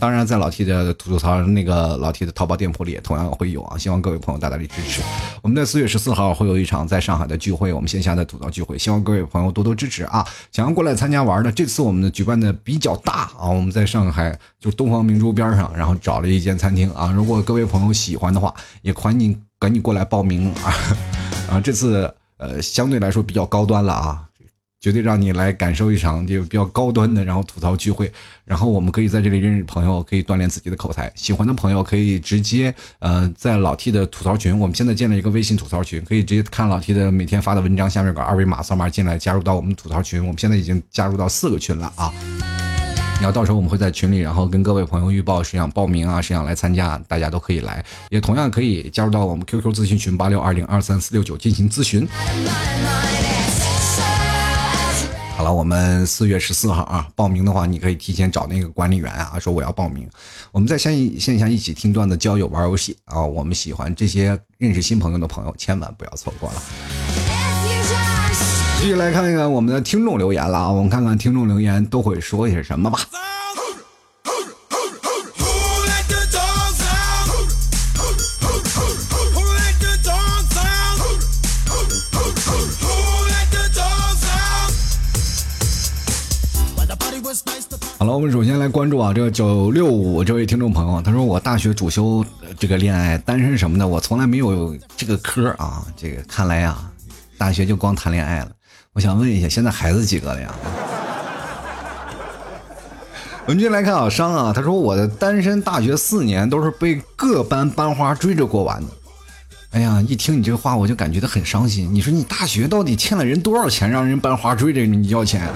当然，在老 T 的吐槽那个老 T 的淘宝店铺里也同样会有啊。希望各位朋友大大力支持。我们在四月十四号会有一场在上海的聚会，我们线下的吐槽聚会，希望各位朋友多多支持啊！想要过来参加玩的，这次我们的举办的比较大啊，我们在上海就东方明珠边上，然后找了一间餐厅啊。如果各位朋友喜欢的话，也欢迎赶紧过来报名啊。啊，这次呃相对来说比较高端了啊，绝对让你来感受一场就比较高端的，然后吐槽聚会，然后我们可以在这里认识朋友，可以锻炼自己的口才。喜欢的朋友可以直接呃在老 T 的吐槽群，我们现在建了一个微信吐槽群，可以直接看老 T 的每天发的文章，下面有个二维码，扫码进来加入到我们吐槽群。我们现在已经加入到四个群了啊。你要到时候我们会在群里，然后跟各位朋友预报谁想报名啊，谁想来参加，大家都可以来，也同样可以加入到我们 QQ 咨询群八六二零二三四六九进行咨询。好了，我们四月十四号啊，报名的话你可以提前找那个管理员啊，说我要报名。我们在线线下一起听段子、交友、玩游戏啊，我们喜欢这些认识新朋友的朋友，千万不要错过了。继续来看一看我们的听众留言了啊，我们看看听众留言都会说些什么吧。好了，我们首先来关注啊，这个九六五这位听众朋友，他说我大学主修这个恋爱，单身什么的，我从来没有这个科啊。这个看来呀，大学就光谈恋爱了。我想问一下，现在孩子几个了呀？我们继续来看啊，商啊，他说我的单身大学四年都是被各班班花追着过完的。哎呀，一听你这话，我就感觉到很伤心。你说你大学到底欠了人多少钱，让人班花追着你要钱？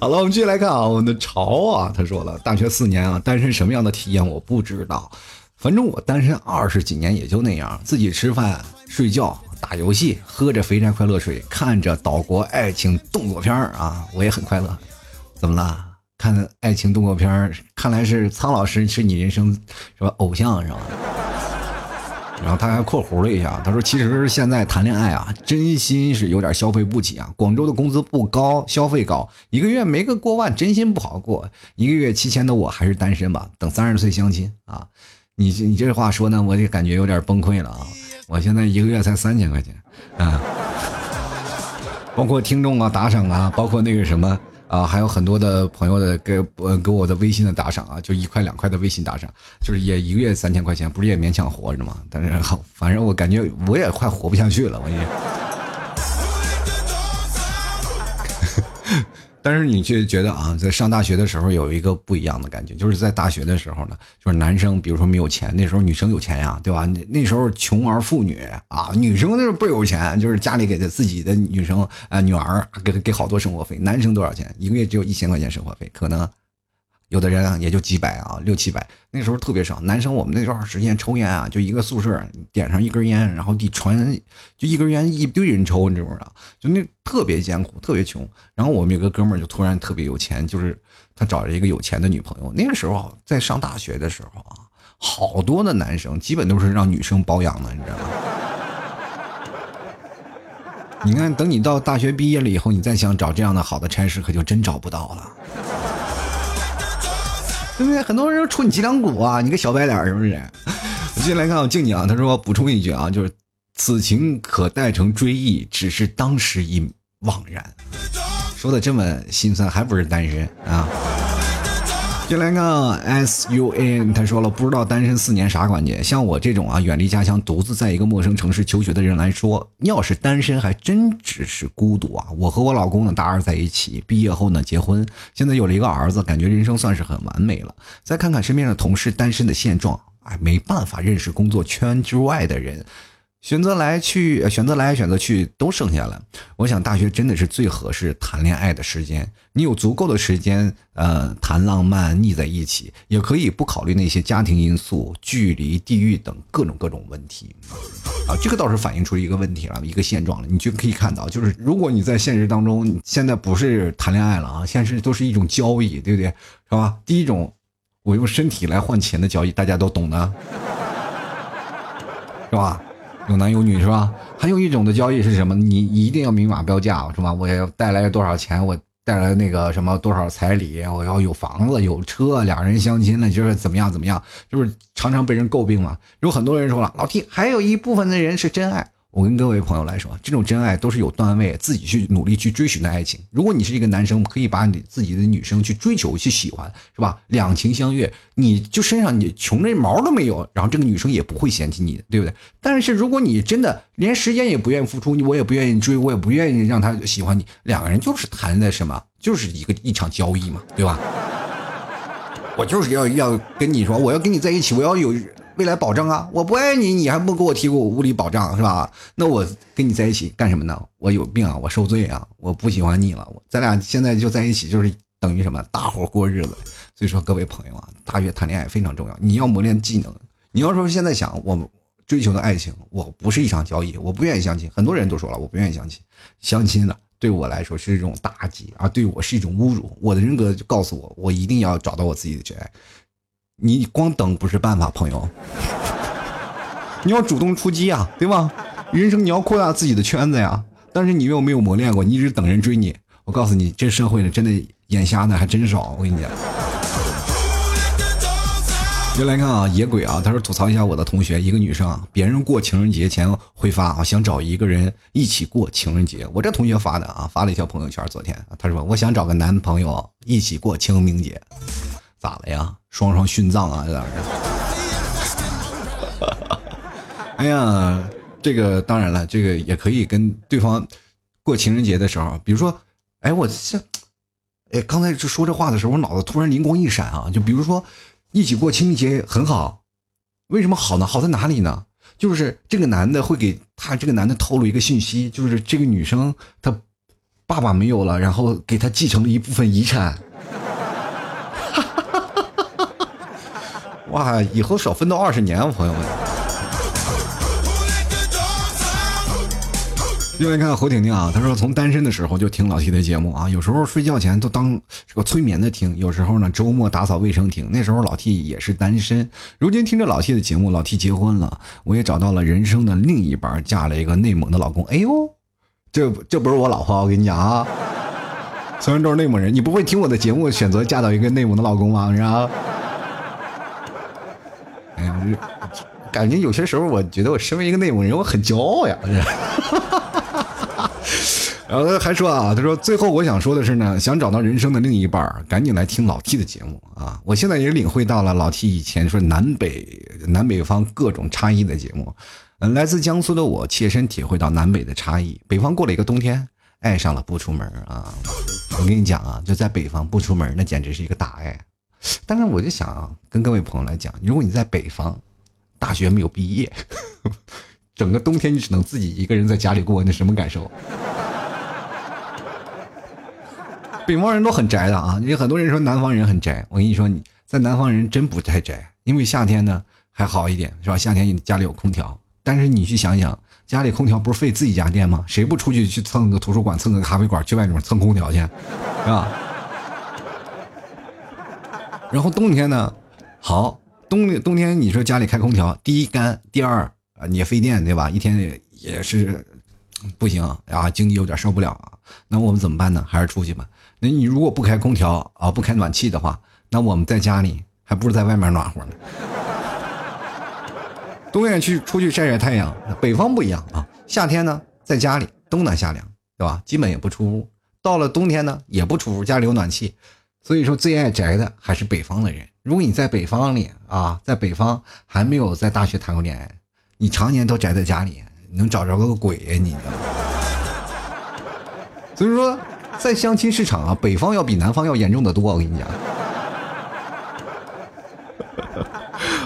好了，我们继续来看啊，我们的潮啊，他说了，大学四年啊，单身什么样的体验我不知道，反正我单身二十几年也就那样，自己吃饭、睡觉、打游戏，喝着肥宅快乐水，看着岛国爱情动作片啊，我也很快乐。怎么了？看爱情动作片看来是苍老师是你人生是吧偶像是吧？然后他还括弧了一下，他说：“其实现在谈恋爱啊，真心是有点消费不起啊。广州的工资不高，消费高，一个月没个过万，真心不好过。一个月七千的我还是单身吧，等三十岁相亲啊。你你这话说呢，我就感觉有点崩溃了啊。我现在一个月才三千块钱啊，包括听众啊、打赏啊，包括那个什么。”啊，还有很多的朋友的给呃给我的微信的打赏啊，就一块两块的微信打赏，就是也一个月三千块钱，不是也勉强活着吗？但是好，反正我感觉我也快活不下去了，我也。但是你却觉得啊，在上大学的时候有一个不一样的感觉，就是在大学的时候呢，就是男生比如说没有钱，那时候女生有钱呀，对吧？那那时候穷儿富女啊，女生那时候不有钱，就是家里给的自己的女生啊女儿给给好多生活费，男生多少钱？一个月只有一千块钱生活费，可能。有的人也就几百啊，六七百，那时候特别少。男生我们那段时间抽烟啊，就一个宿舍点上一根烟，然后得传，就一根烟一堆人抽，你知不知道？就那特别艰苦，特别穷。然后我们有个哥们儿就突然特别有钱，就是他找了一个有钱的女朋友。那个时候在上大学的时候啊，好多的男生基本都是让女生包养的，你知道吗？你看，等你到大学毕业了以后，你再想找这样的好的差事，可就真找不到了。对不对？很多人戳你脊梁骨啊，你个小白脸是不是？我进来看我静静啊，他说补充一句啊，就是此情可待成追忆，只是当时已惘然。说的这么心酸，还不是单身啊？就来个 S U N，他说了，不知道单身四年啥感觉。像我这种啊，远离家乡，独自在一个陌生城市求学的人来说，要是单身，还真只是孤独啊。我和我老公呢，大二在一起，毕业后呢结婚，现在有了一个儿子，感觉人生算是很完美了。再看看身边的同事单身的现状，哎，没办法认识工作圈之外的人。选择来去，选择来选择去都剩下了。我想大学真的是最合适谈恋爱的时间。你有足够的时间，呃，谈浪漫，腻在一起，也可以不考虑那些家庭因素、距离、地域等各种各种问题。啊，这个倒是反映出一个问题了，一个现状了。你就可以看到，就是如果你在现实当中，现在不是谈恋爱了啊，现实都是一种交易，对不对？是吧？第一种，我用身体来换钱的交易，大家都懂的，是吧？有男有女是吧？还有一种的交易是什么？你一定要明码标价是吧？我要带来多少钱？我带来那个什么多少彩礼？我要有房子有车，两人相亲了就是怎么样怎么样？就是常常被人诟病嘛。有很多人说了，老弟还有一部分的人是真爱。我跟各位朋友来说，这种真爱都是有段位，自己去努力去追寻的爱情。如果你是一个男生，可以把你自己的女生去追求、去喜欢，是吧？两情相悦，你就身上你穷的毛都没有，然后这个女生也不会嫌弃你，对不对？但是如果你真的连时间也不愿意付出，我也不愿意追，我也不愿意让她喜欢你，两个人就是谈的什么，就是一个一场交易嘛，对吧？我就是要要跟你说，我要跟你在一起，我要有。未来保障啊！我不爱你，你还不给我提供物理保障是吧？那我跟你在一起干什么呢？我有病啊！我受罪啊！我不喜欢你了！咱俩现在就在一起，就是等于什么？大伙过日子。所以说，各位朋友啊，大学谈恋爱非常重要。你要磨练技能。你要说现在想我追求的爱情，我不是一场交易，我不愿意相亲。很多人都说了，我不愿意相亲。相亲呢，对我来说是一种打击啊，对我是一种侮辱。我的人格就告诉我，我一定要找到我自己的真爱。你光等不是办法，朋友，你要主动出击啊，对吧？人生你要扩大自己的圈子呀。但是你又没有磨练过，你一直等人追你。我告诉你，这社会呢真的眼瞎的还真少。我跟你讲。先来看啊，野鬼啊，他说吐槽一下我的同学，一个女生，别人过情人节前会发啊，想找一个人一起过情人节。我这同学发的啊，发了一条朋友圈，昨天他说我想找个男朋友一起过清明节，咋了呀？双双殉葬啊，咋的？哎呀，这个当然了，这个也可以跟对方过情人节的时候，比如说，哎，我这，哎，刚才就说这话的时候，我脑子突然灵光一闪啊，就比如说。一起过清明节很好，为什么好呢？好在哪里呢？就是这个男的会给他这个男的透露一个信息，就是这个女生她爸爸没有了，然后给他继承了一部分遗产。哇，以后少奋斗二十年啊，朋友们。另外看侯婷婷啊，她说从单身的时候就听老 T 的节目啊，有时候睡觉前都当这个催眠的听，有时候呢周末打扫卫生听。那时候老 T 也是单身，如今听着老 T 的节目，老 T 结婚了，我也找到了人生的另一半，嫁了一个内蒙的老公。哎呦，这这不是我老婆，我跟你讲啊，虽然都是内蒙人，你不会听我的节目选择嫁到一个内蒙的老公吗？是吧？感觉有些时候我觉得我身为一个内蒙人，我很骄傲呀。然后还说啊，他说最后我想说的是呢，想找到人生的另一半，赶紧来听老 T 的节目啊！我现在也领会到了老 T 以前说南北南北方各种差异的节目。嗯，来自江苏的我切身体会到南北的差异。北方过了一个冬天，爱上了不出门啊！我跟你讲啊，就在北方不出门，那简直是一个大爱。但是我就想啊，跟各位朋友来讲，如果你在北方，大学没有毕业，整个冬天你只能自己一个人在家里过，那什么感受？北方人都很宅的啊，有很多人说南方人很宅。我跟你说，你在南方人真不太宅，因为夏天呢还好一点，是吧？夏天你家里有空调，但是你去想想，家里空调不是费自己家电吗？谁不出去去蹭个图书馆、蹭个咖啡馆，去外面蹭空调去，是吧？然后冬天呢，好冬冬天你说家里开空调，第一干，第二啊也费电，对吧？一天也是不行啊，经济有点受不了啊。那我们怎么办呢？还是出去吧。那你如果不开空调啊，不开暖气的话，那我们在家里还不如在外面暖和呢。冬天去出去晒晒太阳，北方不一样啊。夏天呢，在家里冬暖夏凉，对吧？基本也不出屋。到了冬天呢，也不出屋，家里有暖气。所以说，最爱宅的还是北方的人。如果你在北方里啊，在北方还没有在大学谈过恋爱，你常年都宅在家里，你能找着个鬼呀你？所以说。在相亲市场啊，北方要比南方要严重的多。我跟你讲。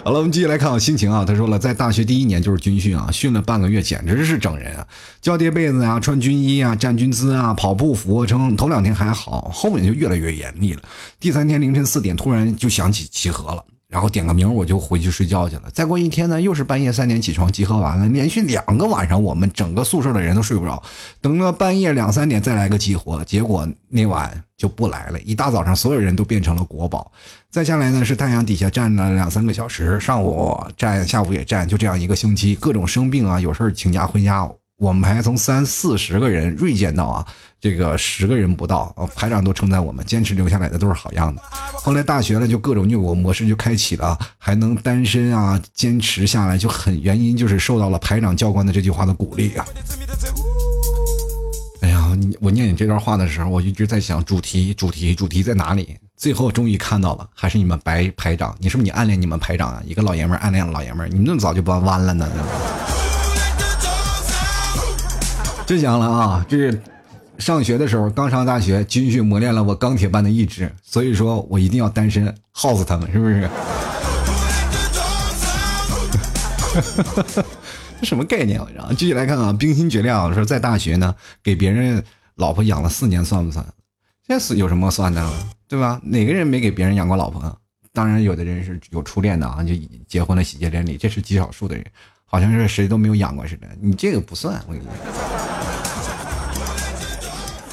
好了，我们继续来看我，心情啊。他说了，在大学第一年就是军训啊，训了半个月，简直是整人啊！交叠被子啊，穿军衣啊，站军姿啊，跑步、俯卧撑，头两天还好，后面就越来越严厉了。第三天凌晨四点，突然就响起集合了。然后点个名，我就回去睡觉去了。再过一天呢，又是半夜三点起床集合完了，连续两个晚上，我们整个宿舍的人都睡不着，等到半夜两三点再来个激活，结果那晚就不来了。一大早上，所有人都变成了国宝。再下来呢，是太阳底下站了两三个小时，上午站，下午也站，就这样一个星期，各种生病啊，有事请假回家。我们还从三四十个人锐减到啊，这个十个人不到。啊排长都称赞我们，坚持留下来的都是好样的。后来大学了，就各种虐我模式就开启了，还能单身啊，坚持下来就很原因就是受到了排长教官的这句话的鼓励啊。哎呀，我念你这段话的时候，我一直在想主题，主题，主题在哪里？最后终于看到了，还是你们白排长。你是不是你暗恋你们排长啊？一个老爷们暗恋老爷们你那么早就不弯了呢？真讲了啊！这是上学的时候，刚上大学，军训磨练了我钢铁般的意志，所以说我一定要单身，耗死他们，是不是？这什么概念？我讲，继续来看啊，冰心绝亮说，在大学呢，给别人老婆养了四年，算不算？这是有什么算的，对吧？哪个人没给别人养过老婆？当然，有的人是有初恋的啊，就结婚了，喜结连理，这是极少数的人，好像是谁都没有养过似的。你这个不算，我跟你说。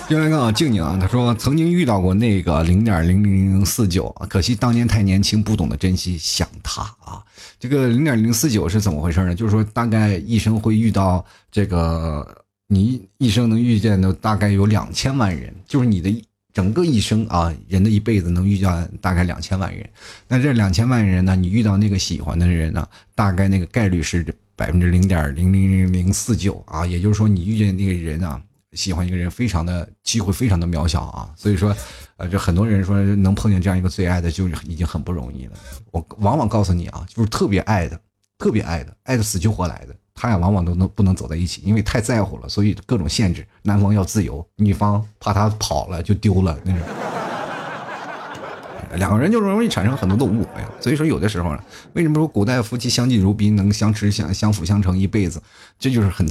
接来看啊，静静啊，他说曾经遇到过那个零点零零零四九，可惜当年太年轻，不懂得珍惜，想他啊。这个零点零四九是怎么回事呢？就是说大概一生会遇到这个，你一生能遇见的大概有两千万人，就是你的整个一生啊，人的一辈子能遇见大概两千万人，那这两千万人呢，你遇到那个喜欢的人呢，大概那个概率是百分之零点零零零零四九啊，也就是说你遇见那个人啊。喜欢一个人，非常的机会非常的渺小啊，所以说，呃，就很多人说能碰见这样一个最爱的，就已经很不容易了。我往往告诉你啊，就是特别爱的，特别爱的，爱的死去活来的，他俩往往都能不能走在一起，因为太在乎了，所以各种限制。男方要自由，女方怕他跑了就丢了那种，两个人就容易产生很多的误会。所以说，有的时候呢，为什么说古代夫妻相敬如宾，能相持相相辅相成一辈子？这就是很。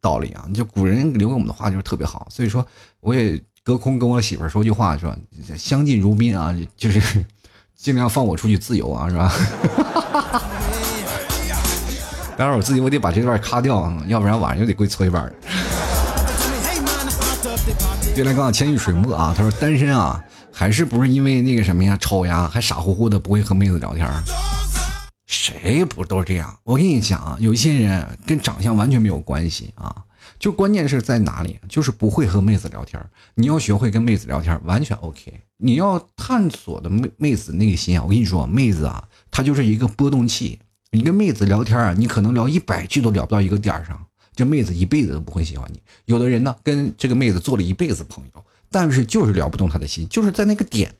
道理啊，就古人留给我们的话就是特别好，所以说我也隔空跟我媳妇说句话，说相敬如宾啊，就是 尽量放我出去自由啊，是吧？待会儿我自己我得把这段卡掉啊，要不然晚上又得跪搓衣板。对来刚千玉水墨啊，他说单身啊，还是不是因为那个什么呀，丑呀，还傻乎乎的不会和妹子聊天。谁不都这样？我跟你讲啊，有些人跟长相完全没有关系啊，就关键是在哪里，就是不会和妹子聊天。你要学会跟妹子聊天，完全 OK。你要探索的妹妹子内心啊，我跟你说，妹子啊，她就是一个波动器。你跟妹子聊天啊，你可能聊一百句都聊不到一个点上，这妹子一辈子都不会喜欢你。有的人呢，跟这个妹子做了一辈子朋友，但是就是聊不动她的心，就是在那个点。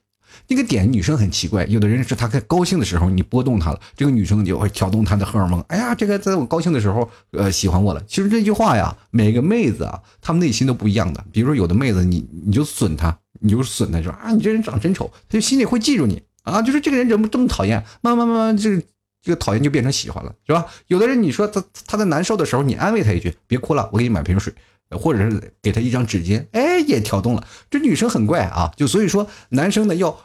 那个点，女生很奇怪，有的人是她在高兴的时候，你拨动她了，这个女生就会挑动她的荷尔蒙。哎呀，这个在我高兴的时候，呃，喜欢我了。其实这句话呀，每个妹子啊，她们内心都不一样的。比如说，有的妹子，你你就损她，你就损她，说啊，你这人长真丑，她就心里会记住你啊，就是这个人怎么这么讨厌，慢慢慢慢，这个这个讨厌就变成喜欢了，是吧？有的人，你说他他在难受的时候，你安慰他一句，别哭了，我给你买瓶水，或者是给他一张纸巾，哎，也挑动了。这女生很怪啊，就所以说，男生呢要。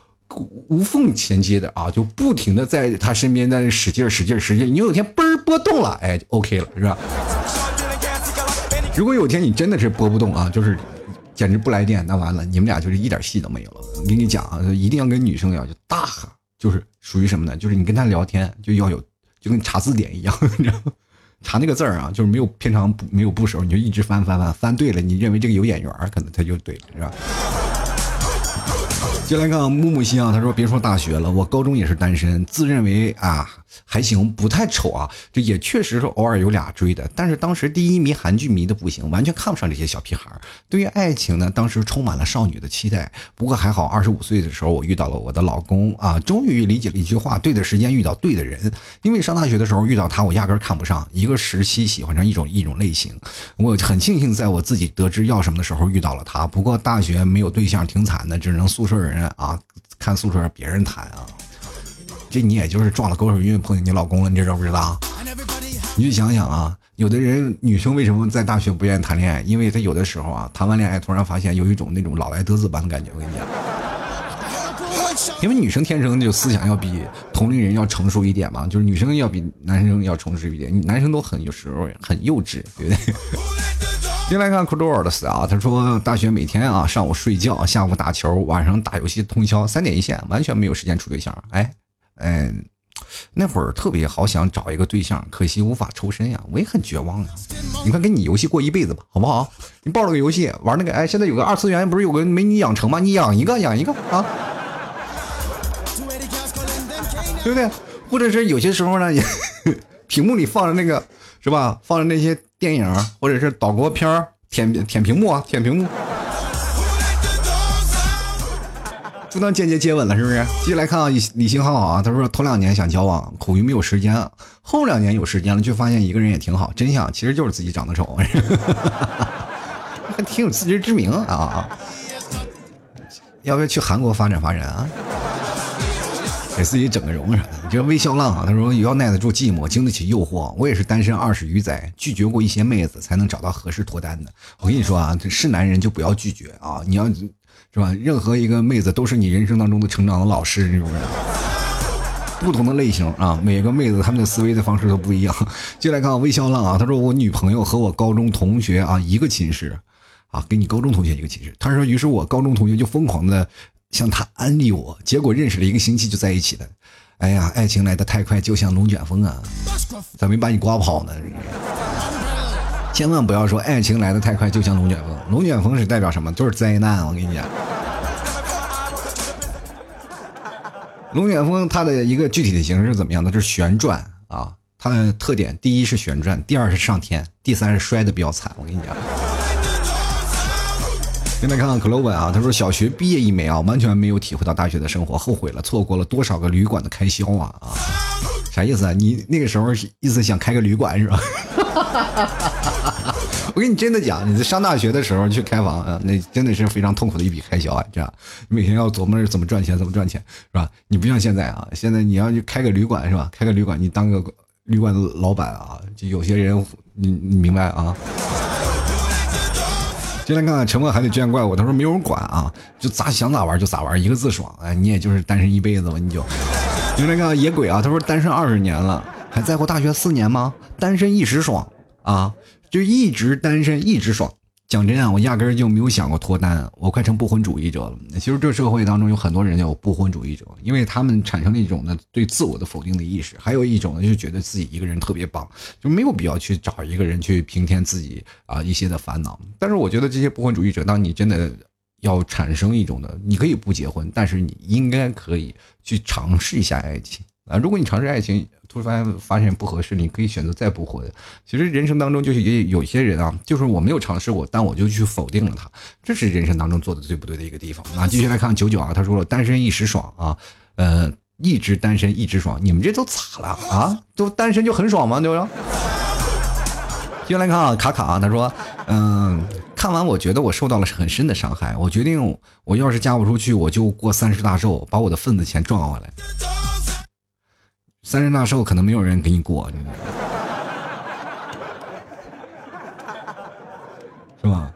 无缝衔接的啊，就不停的在他身边在使劲使劲使劲，你有天嘣儿波动了，哎就，OK 了，是吧？如果有天你真的是拨不动啊，就是简直不来电，那完了，你们俩就是一点戏都没有了。我跟你讲啊，一定要跟女生聊，就大，就是属于什么呢？就是你跟她聊天就要有，就跟查字典一样，你知道吗？查那个字儿啊，就是没有偏长没有部首，你就一直翻翻翻翻对了，你认为这个有眼缘，可能他就对了，是吧？就来看木木西啊，他说别说大学了，我高中也是单身，自认为啊还行，不太丑啊，这也确实是偶尔有俩追的，但是当时第一迷韩剧迷的不行，完全看不上这些小屁孩对于爱情呢，当时充满了少女的期待。不过还好，二十五岁的时候我遇到了我的老公啊，终于理解了一句话：对的时间遇到对的人。因为上大学的时候遇到他，我压根看不上，一个时期喜欢上一种一种类型。我很庆幸在我自己得知要什么的时候遇到了他。不过大学没有对象挺惨的，只能宿舍人。人啊，看宿舍别人谈啊，这你也就是撞了狗屎运碰见你老公了，你知道不知道？你就想想啊，有的人女生为什么在大学不愿意谈恋爱？因为她有的时候啊，谈完恋爱突然发现有一种那种老来得子般的感觉。我跟你讲，因为女生天生就思想要比同龄人要成熟一点嘛，就是女生要比男生要成熟一点，男生都很有时候很幼稚，对不对？先来看 c o d o r 的死啊，他说大学每天啊上午睡觉，下午打球，晚上打游戏通宵，三点一线，完全没有时间处对象。哎，嗯，那会儿特别好想找一个对象，可惜无法抽身呀，我也很绝望啊。你看跟你游戏过一辈子吧，好不好？你抱着个游戏玩那个，哎，现在有个二次元，不是有个美女养成吗？你养一个，养一个啊，对不对？或者是有些时候呢，屏幕里放着那个。是吧？放着那些电影或者是岛国片儿，舔舔屏幕啊，舔屏幕，就当间接接吻了，是不是？继续来看啊，李李星浩啊，他说头两年想交往，苦于没有时间，后两年有时间了，却发现一个人也挺好。真相其实就是自己长得丑，还挺有自知之明啊！要不要去韩国发展发展啊？给自己整个容啥的，这微笑浪啊，他说要耐得住寂寞，经得起诱惑。我也是单身二十余载，拒绝过一些妹子，才能找到合适脱单的。我跟你说啊，这是男人就不要拒绝啊！你要是吧，任何一个妹子都是你人生当中的成长的老师，是不是？不同的类型啊，每个妹子她们的思维的方式都不一样。进来看微笑浪啊，他说我女朋友和我高中同学啊一个寝室，啊，跟你高中同学一个寝室。他说，于是我高中同学就疯狂的。像他安利我结果认识了一个星期就在一起了哎呀爱情来的太快就像龙卷风啊。咋没把你刮跑呢千万不要说爱情来的太快就像龙卷风。龙卷风是代表什么？就是灾难我跟你讲。龙卷风它的一个具体的形式是怎么样的？就是旋转啊。它的特点第一是旋转第二是上天第三是摔的比较惨我跟你讲。现在看看 Clover 啊，他说小学毕业一枚啊，完全没有体会到大学的生活，后悔了，错过了多少个旅馆的开销啊啊！啥意思啊？你那个时候意思想开个旅馆是吧？我跟你真的讲，你在上大学的时候去开房啊，那真的是非常痛苦的一笔开销啊！这样，你每天要琢磨着怎么赚钱，怎么赚钱是吧？你不像现在啊，现在你要去开个旅馆是吧？开个旅馆，你当个旅馆的老板啊，就有些人你你明白啊？进来看看，沉默还得见怪物。他说没有人管啊，就咋想咋玩就咋玩，一个字爽。哎，你也就是单身一辈子吧，你就。进来看野鬼啊，他说单身二十年了，还在乎大学四年吗？单身一时爽啊，就一直单身一直爽。讲真啊，我压根儿就没有想过脱单，我快成不婚主义者了。其实这社会当中有很多人叫不婚主义者，因为他们产生了一种呢对自我的否定的意识，还有一种呢就觉得自己一个人特别棒，就没有必要去找一个人去平添自己啊一些的烦恼。但是我觉得这些不婚主义者，当你真的要产生一种的，你可以不结婚，但是你应该可以去尝试一下爱情啊。如果你尝试爱情，突然发现不合适，你可以选择再不婚。其实人生当中就是也有些人啊，就是我没有尝试过，但我就去否定了他，这是人生当中做的最不对的一个地方。那继续来看九九啊，他说了单身一时爽啊，呃，一直单身一直爽，你们这都咋了啊？都单身就很爽吗？对吧？继续来看啊，卡卡啊，他说，嗯，看完我觉得我受到了很深的伤害，我决定我要是嫁不出去，我就过三十大寿，把我的份子钱赚回来。三十大寿可能没有人给你过，是吧？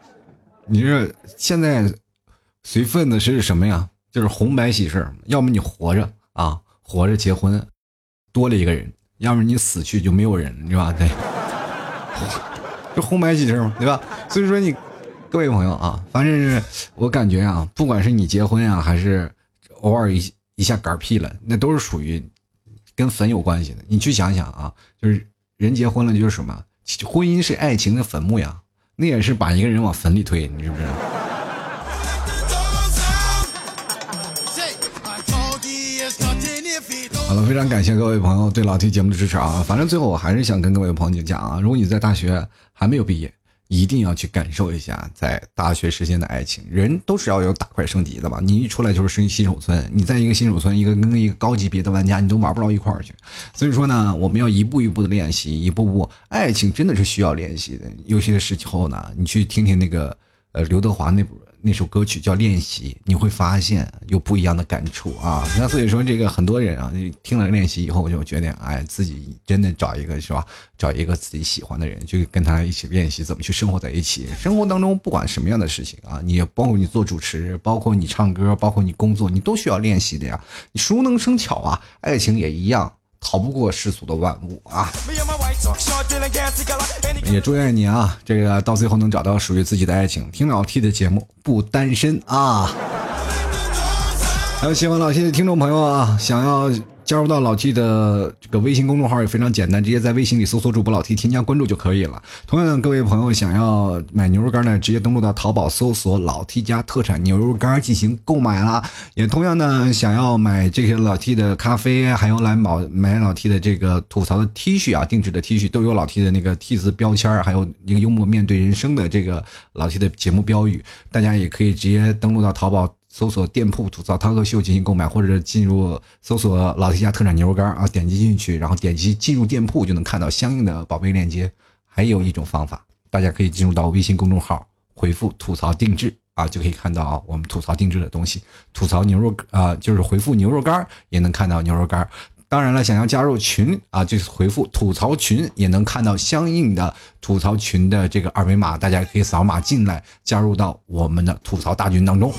你这现在随份子是什么呀？就是红白喜事要么你活着啊，活着结婚，多了一个人；要么你死去就没有人，是吧？对，就红白喜事嘛，对吧？所以说你各位朋友啊，反正是我感觉啊，不管是你结婚啊，还是偶尔一一下嗝屁了，那都是属于。跟坟有关系的，你去想想啊，就是人结婚了就是什么？婚姻是爱情的坟墓呀，那也是把一个人往坟里推，你知不知道？好了，非常感谢各位朋友对老 T 节目的支持啊！反正最后我还是想跟各位朋友讲啊，如果你在大学还没有毕业。一定要去感受一下在大学时间的爱情。人都是要有打怪升级的吧？你一出来就是升新手村，你在一个新手村，一个跟一个高级别的玩家，你都玩不到一块儿去。所以说呢，我们要一步一步的练习，一步步。爱情真的是需要练习的。有些时候呢，你去听听那个呃刘德华那部。那首歌曲叫《练习》，你会发现有不一样的感触啊。那所以说，这个很多人啊，听了练习以后，我就觉得，哎，自己真的找一个是吧？找一个自己喜欢的人，就跟他一起练习怎么去生活在一起。生活当中不管什么样的事情啊，你包括你做主持，包括你唱歌，包括你工作，你都需要练习的呀。你熟能生巧啊，爱情也一样。逃不过世俗的万物啊！也祝愿你啊，这个到最后能找到属于自己的爱情。听老 T 的节目不单身啊！还有喜欢老 T 的听众朋友啊，想要。加入到老 T 的这个微信公众号也非常简单，直接在微信里搜索主播老 T，添加关注就可以了。同样，各位朋友想要买牛肉干呢，直接登录到淘宝搜索老 T 家特产牛肉干进行购买啦。也同样呢，想要买这些老 T 的咖啡，还有来买买老 T 的这个吐槽的 T 恤啊，定制的 T 恤都有老 T 的那个 T 字标签还有一个幽默面对人生的这个老 T 的节目标语，大家也可以直接登录到淘宝。搜索店铺吐槽涛哥秀进行购买，或者进入搜索老 T 家特产牛肉干啊，点击进去，然后点击进入店铺就能看到相应的宝贝链接。还有一种方法，大家可以进入到微信公众号，回复吐槽定制啊，就可以看到我们吐槽定制的东西。吐槽牛肉啊，就是回复牛肉干也能看到牛肉干。当然了，想要加入群啊，就是回复吐槽群也能看到相应的吐槽群的这个二维码，大家可以扫码进来，加入到我们的吐槽大军当中。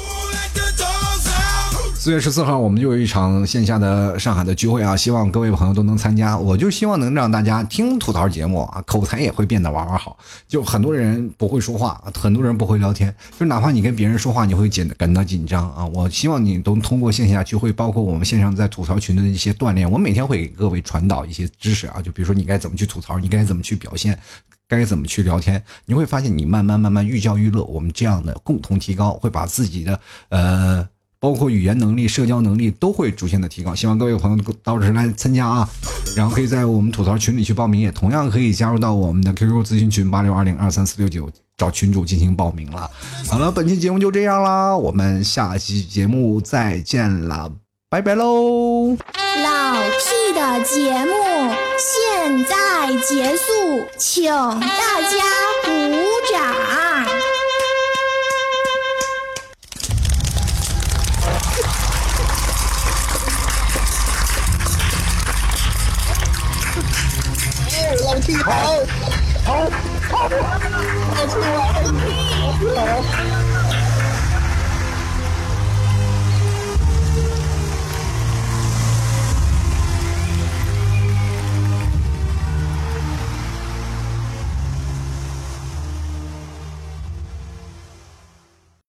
四月十四号，我们就有一场线下的上海的聚会啊，希望各位朋友都能参加。我就希望能让大家听吐槽节目啊，口才也会变得玩玩好。就很多人不会说话，很多人不会聊天，就哪怕你跟别人说话，你会紧感到紧张啊。我希望你都通过线下聚会，包括我们线上在吐槽群的一些锻炼，我每天会给各位传导一些知识啊。就比如说你该怎么去吐槽，你该怎么去表现，该怎么去聊天，你会发现你慢慢慢慢寓教于乐。我们这样的共同提高，会把自己的呃。包括语言能力、社交能力都会逐渐的提高。希望各位朋友到时来参加啊，然后可以在我们吐槽群里去报名，也同样可以加入到我们的 QQ 咨询群八六二零二三四六九，找群主进行报名了。好了，本期节目就这样啦，我们下期节目再见了，拜拜喽！老 T 的节目现在结束，请大家鼓掌。老 T 好，好，好，老 T 好，好。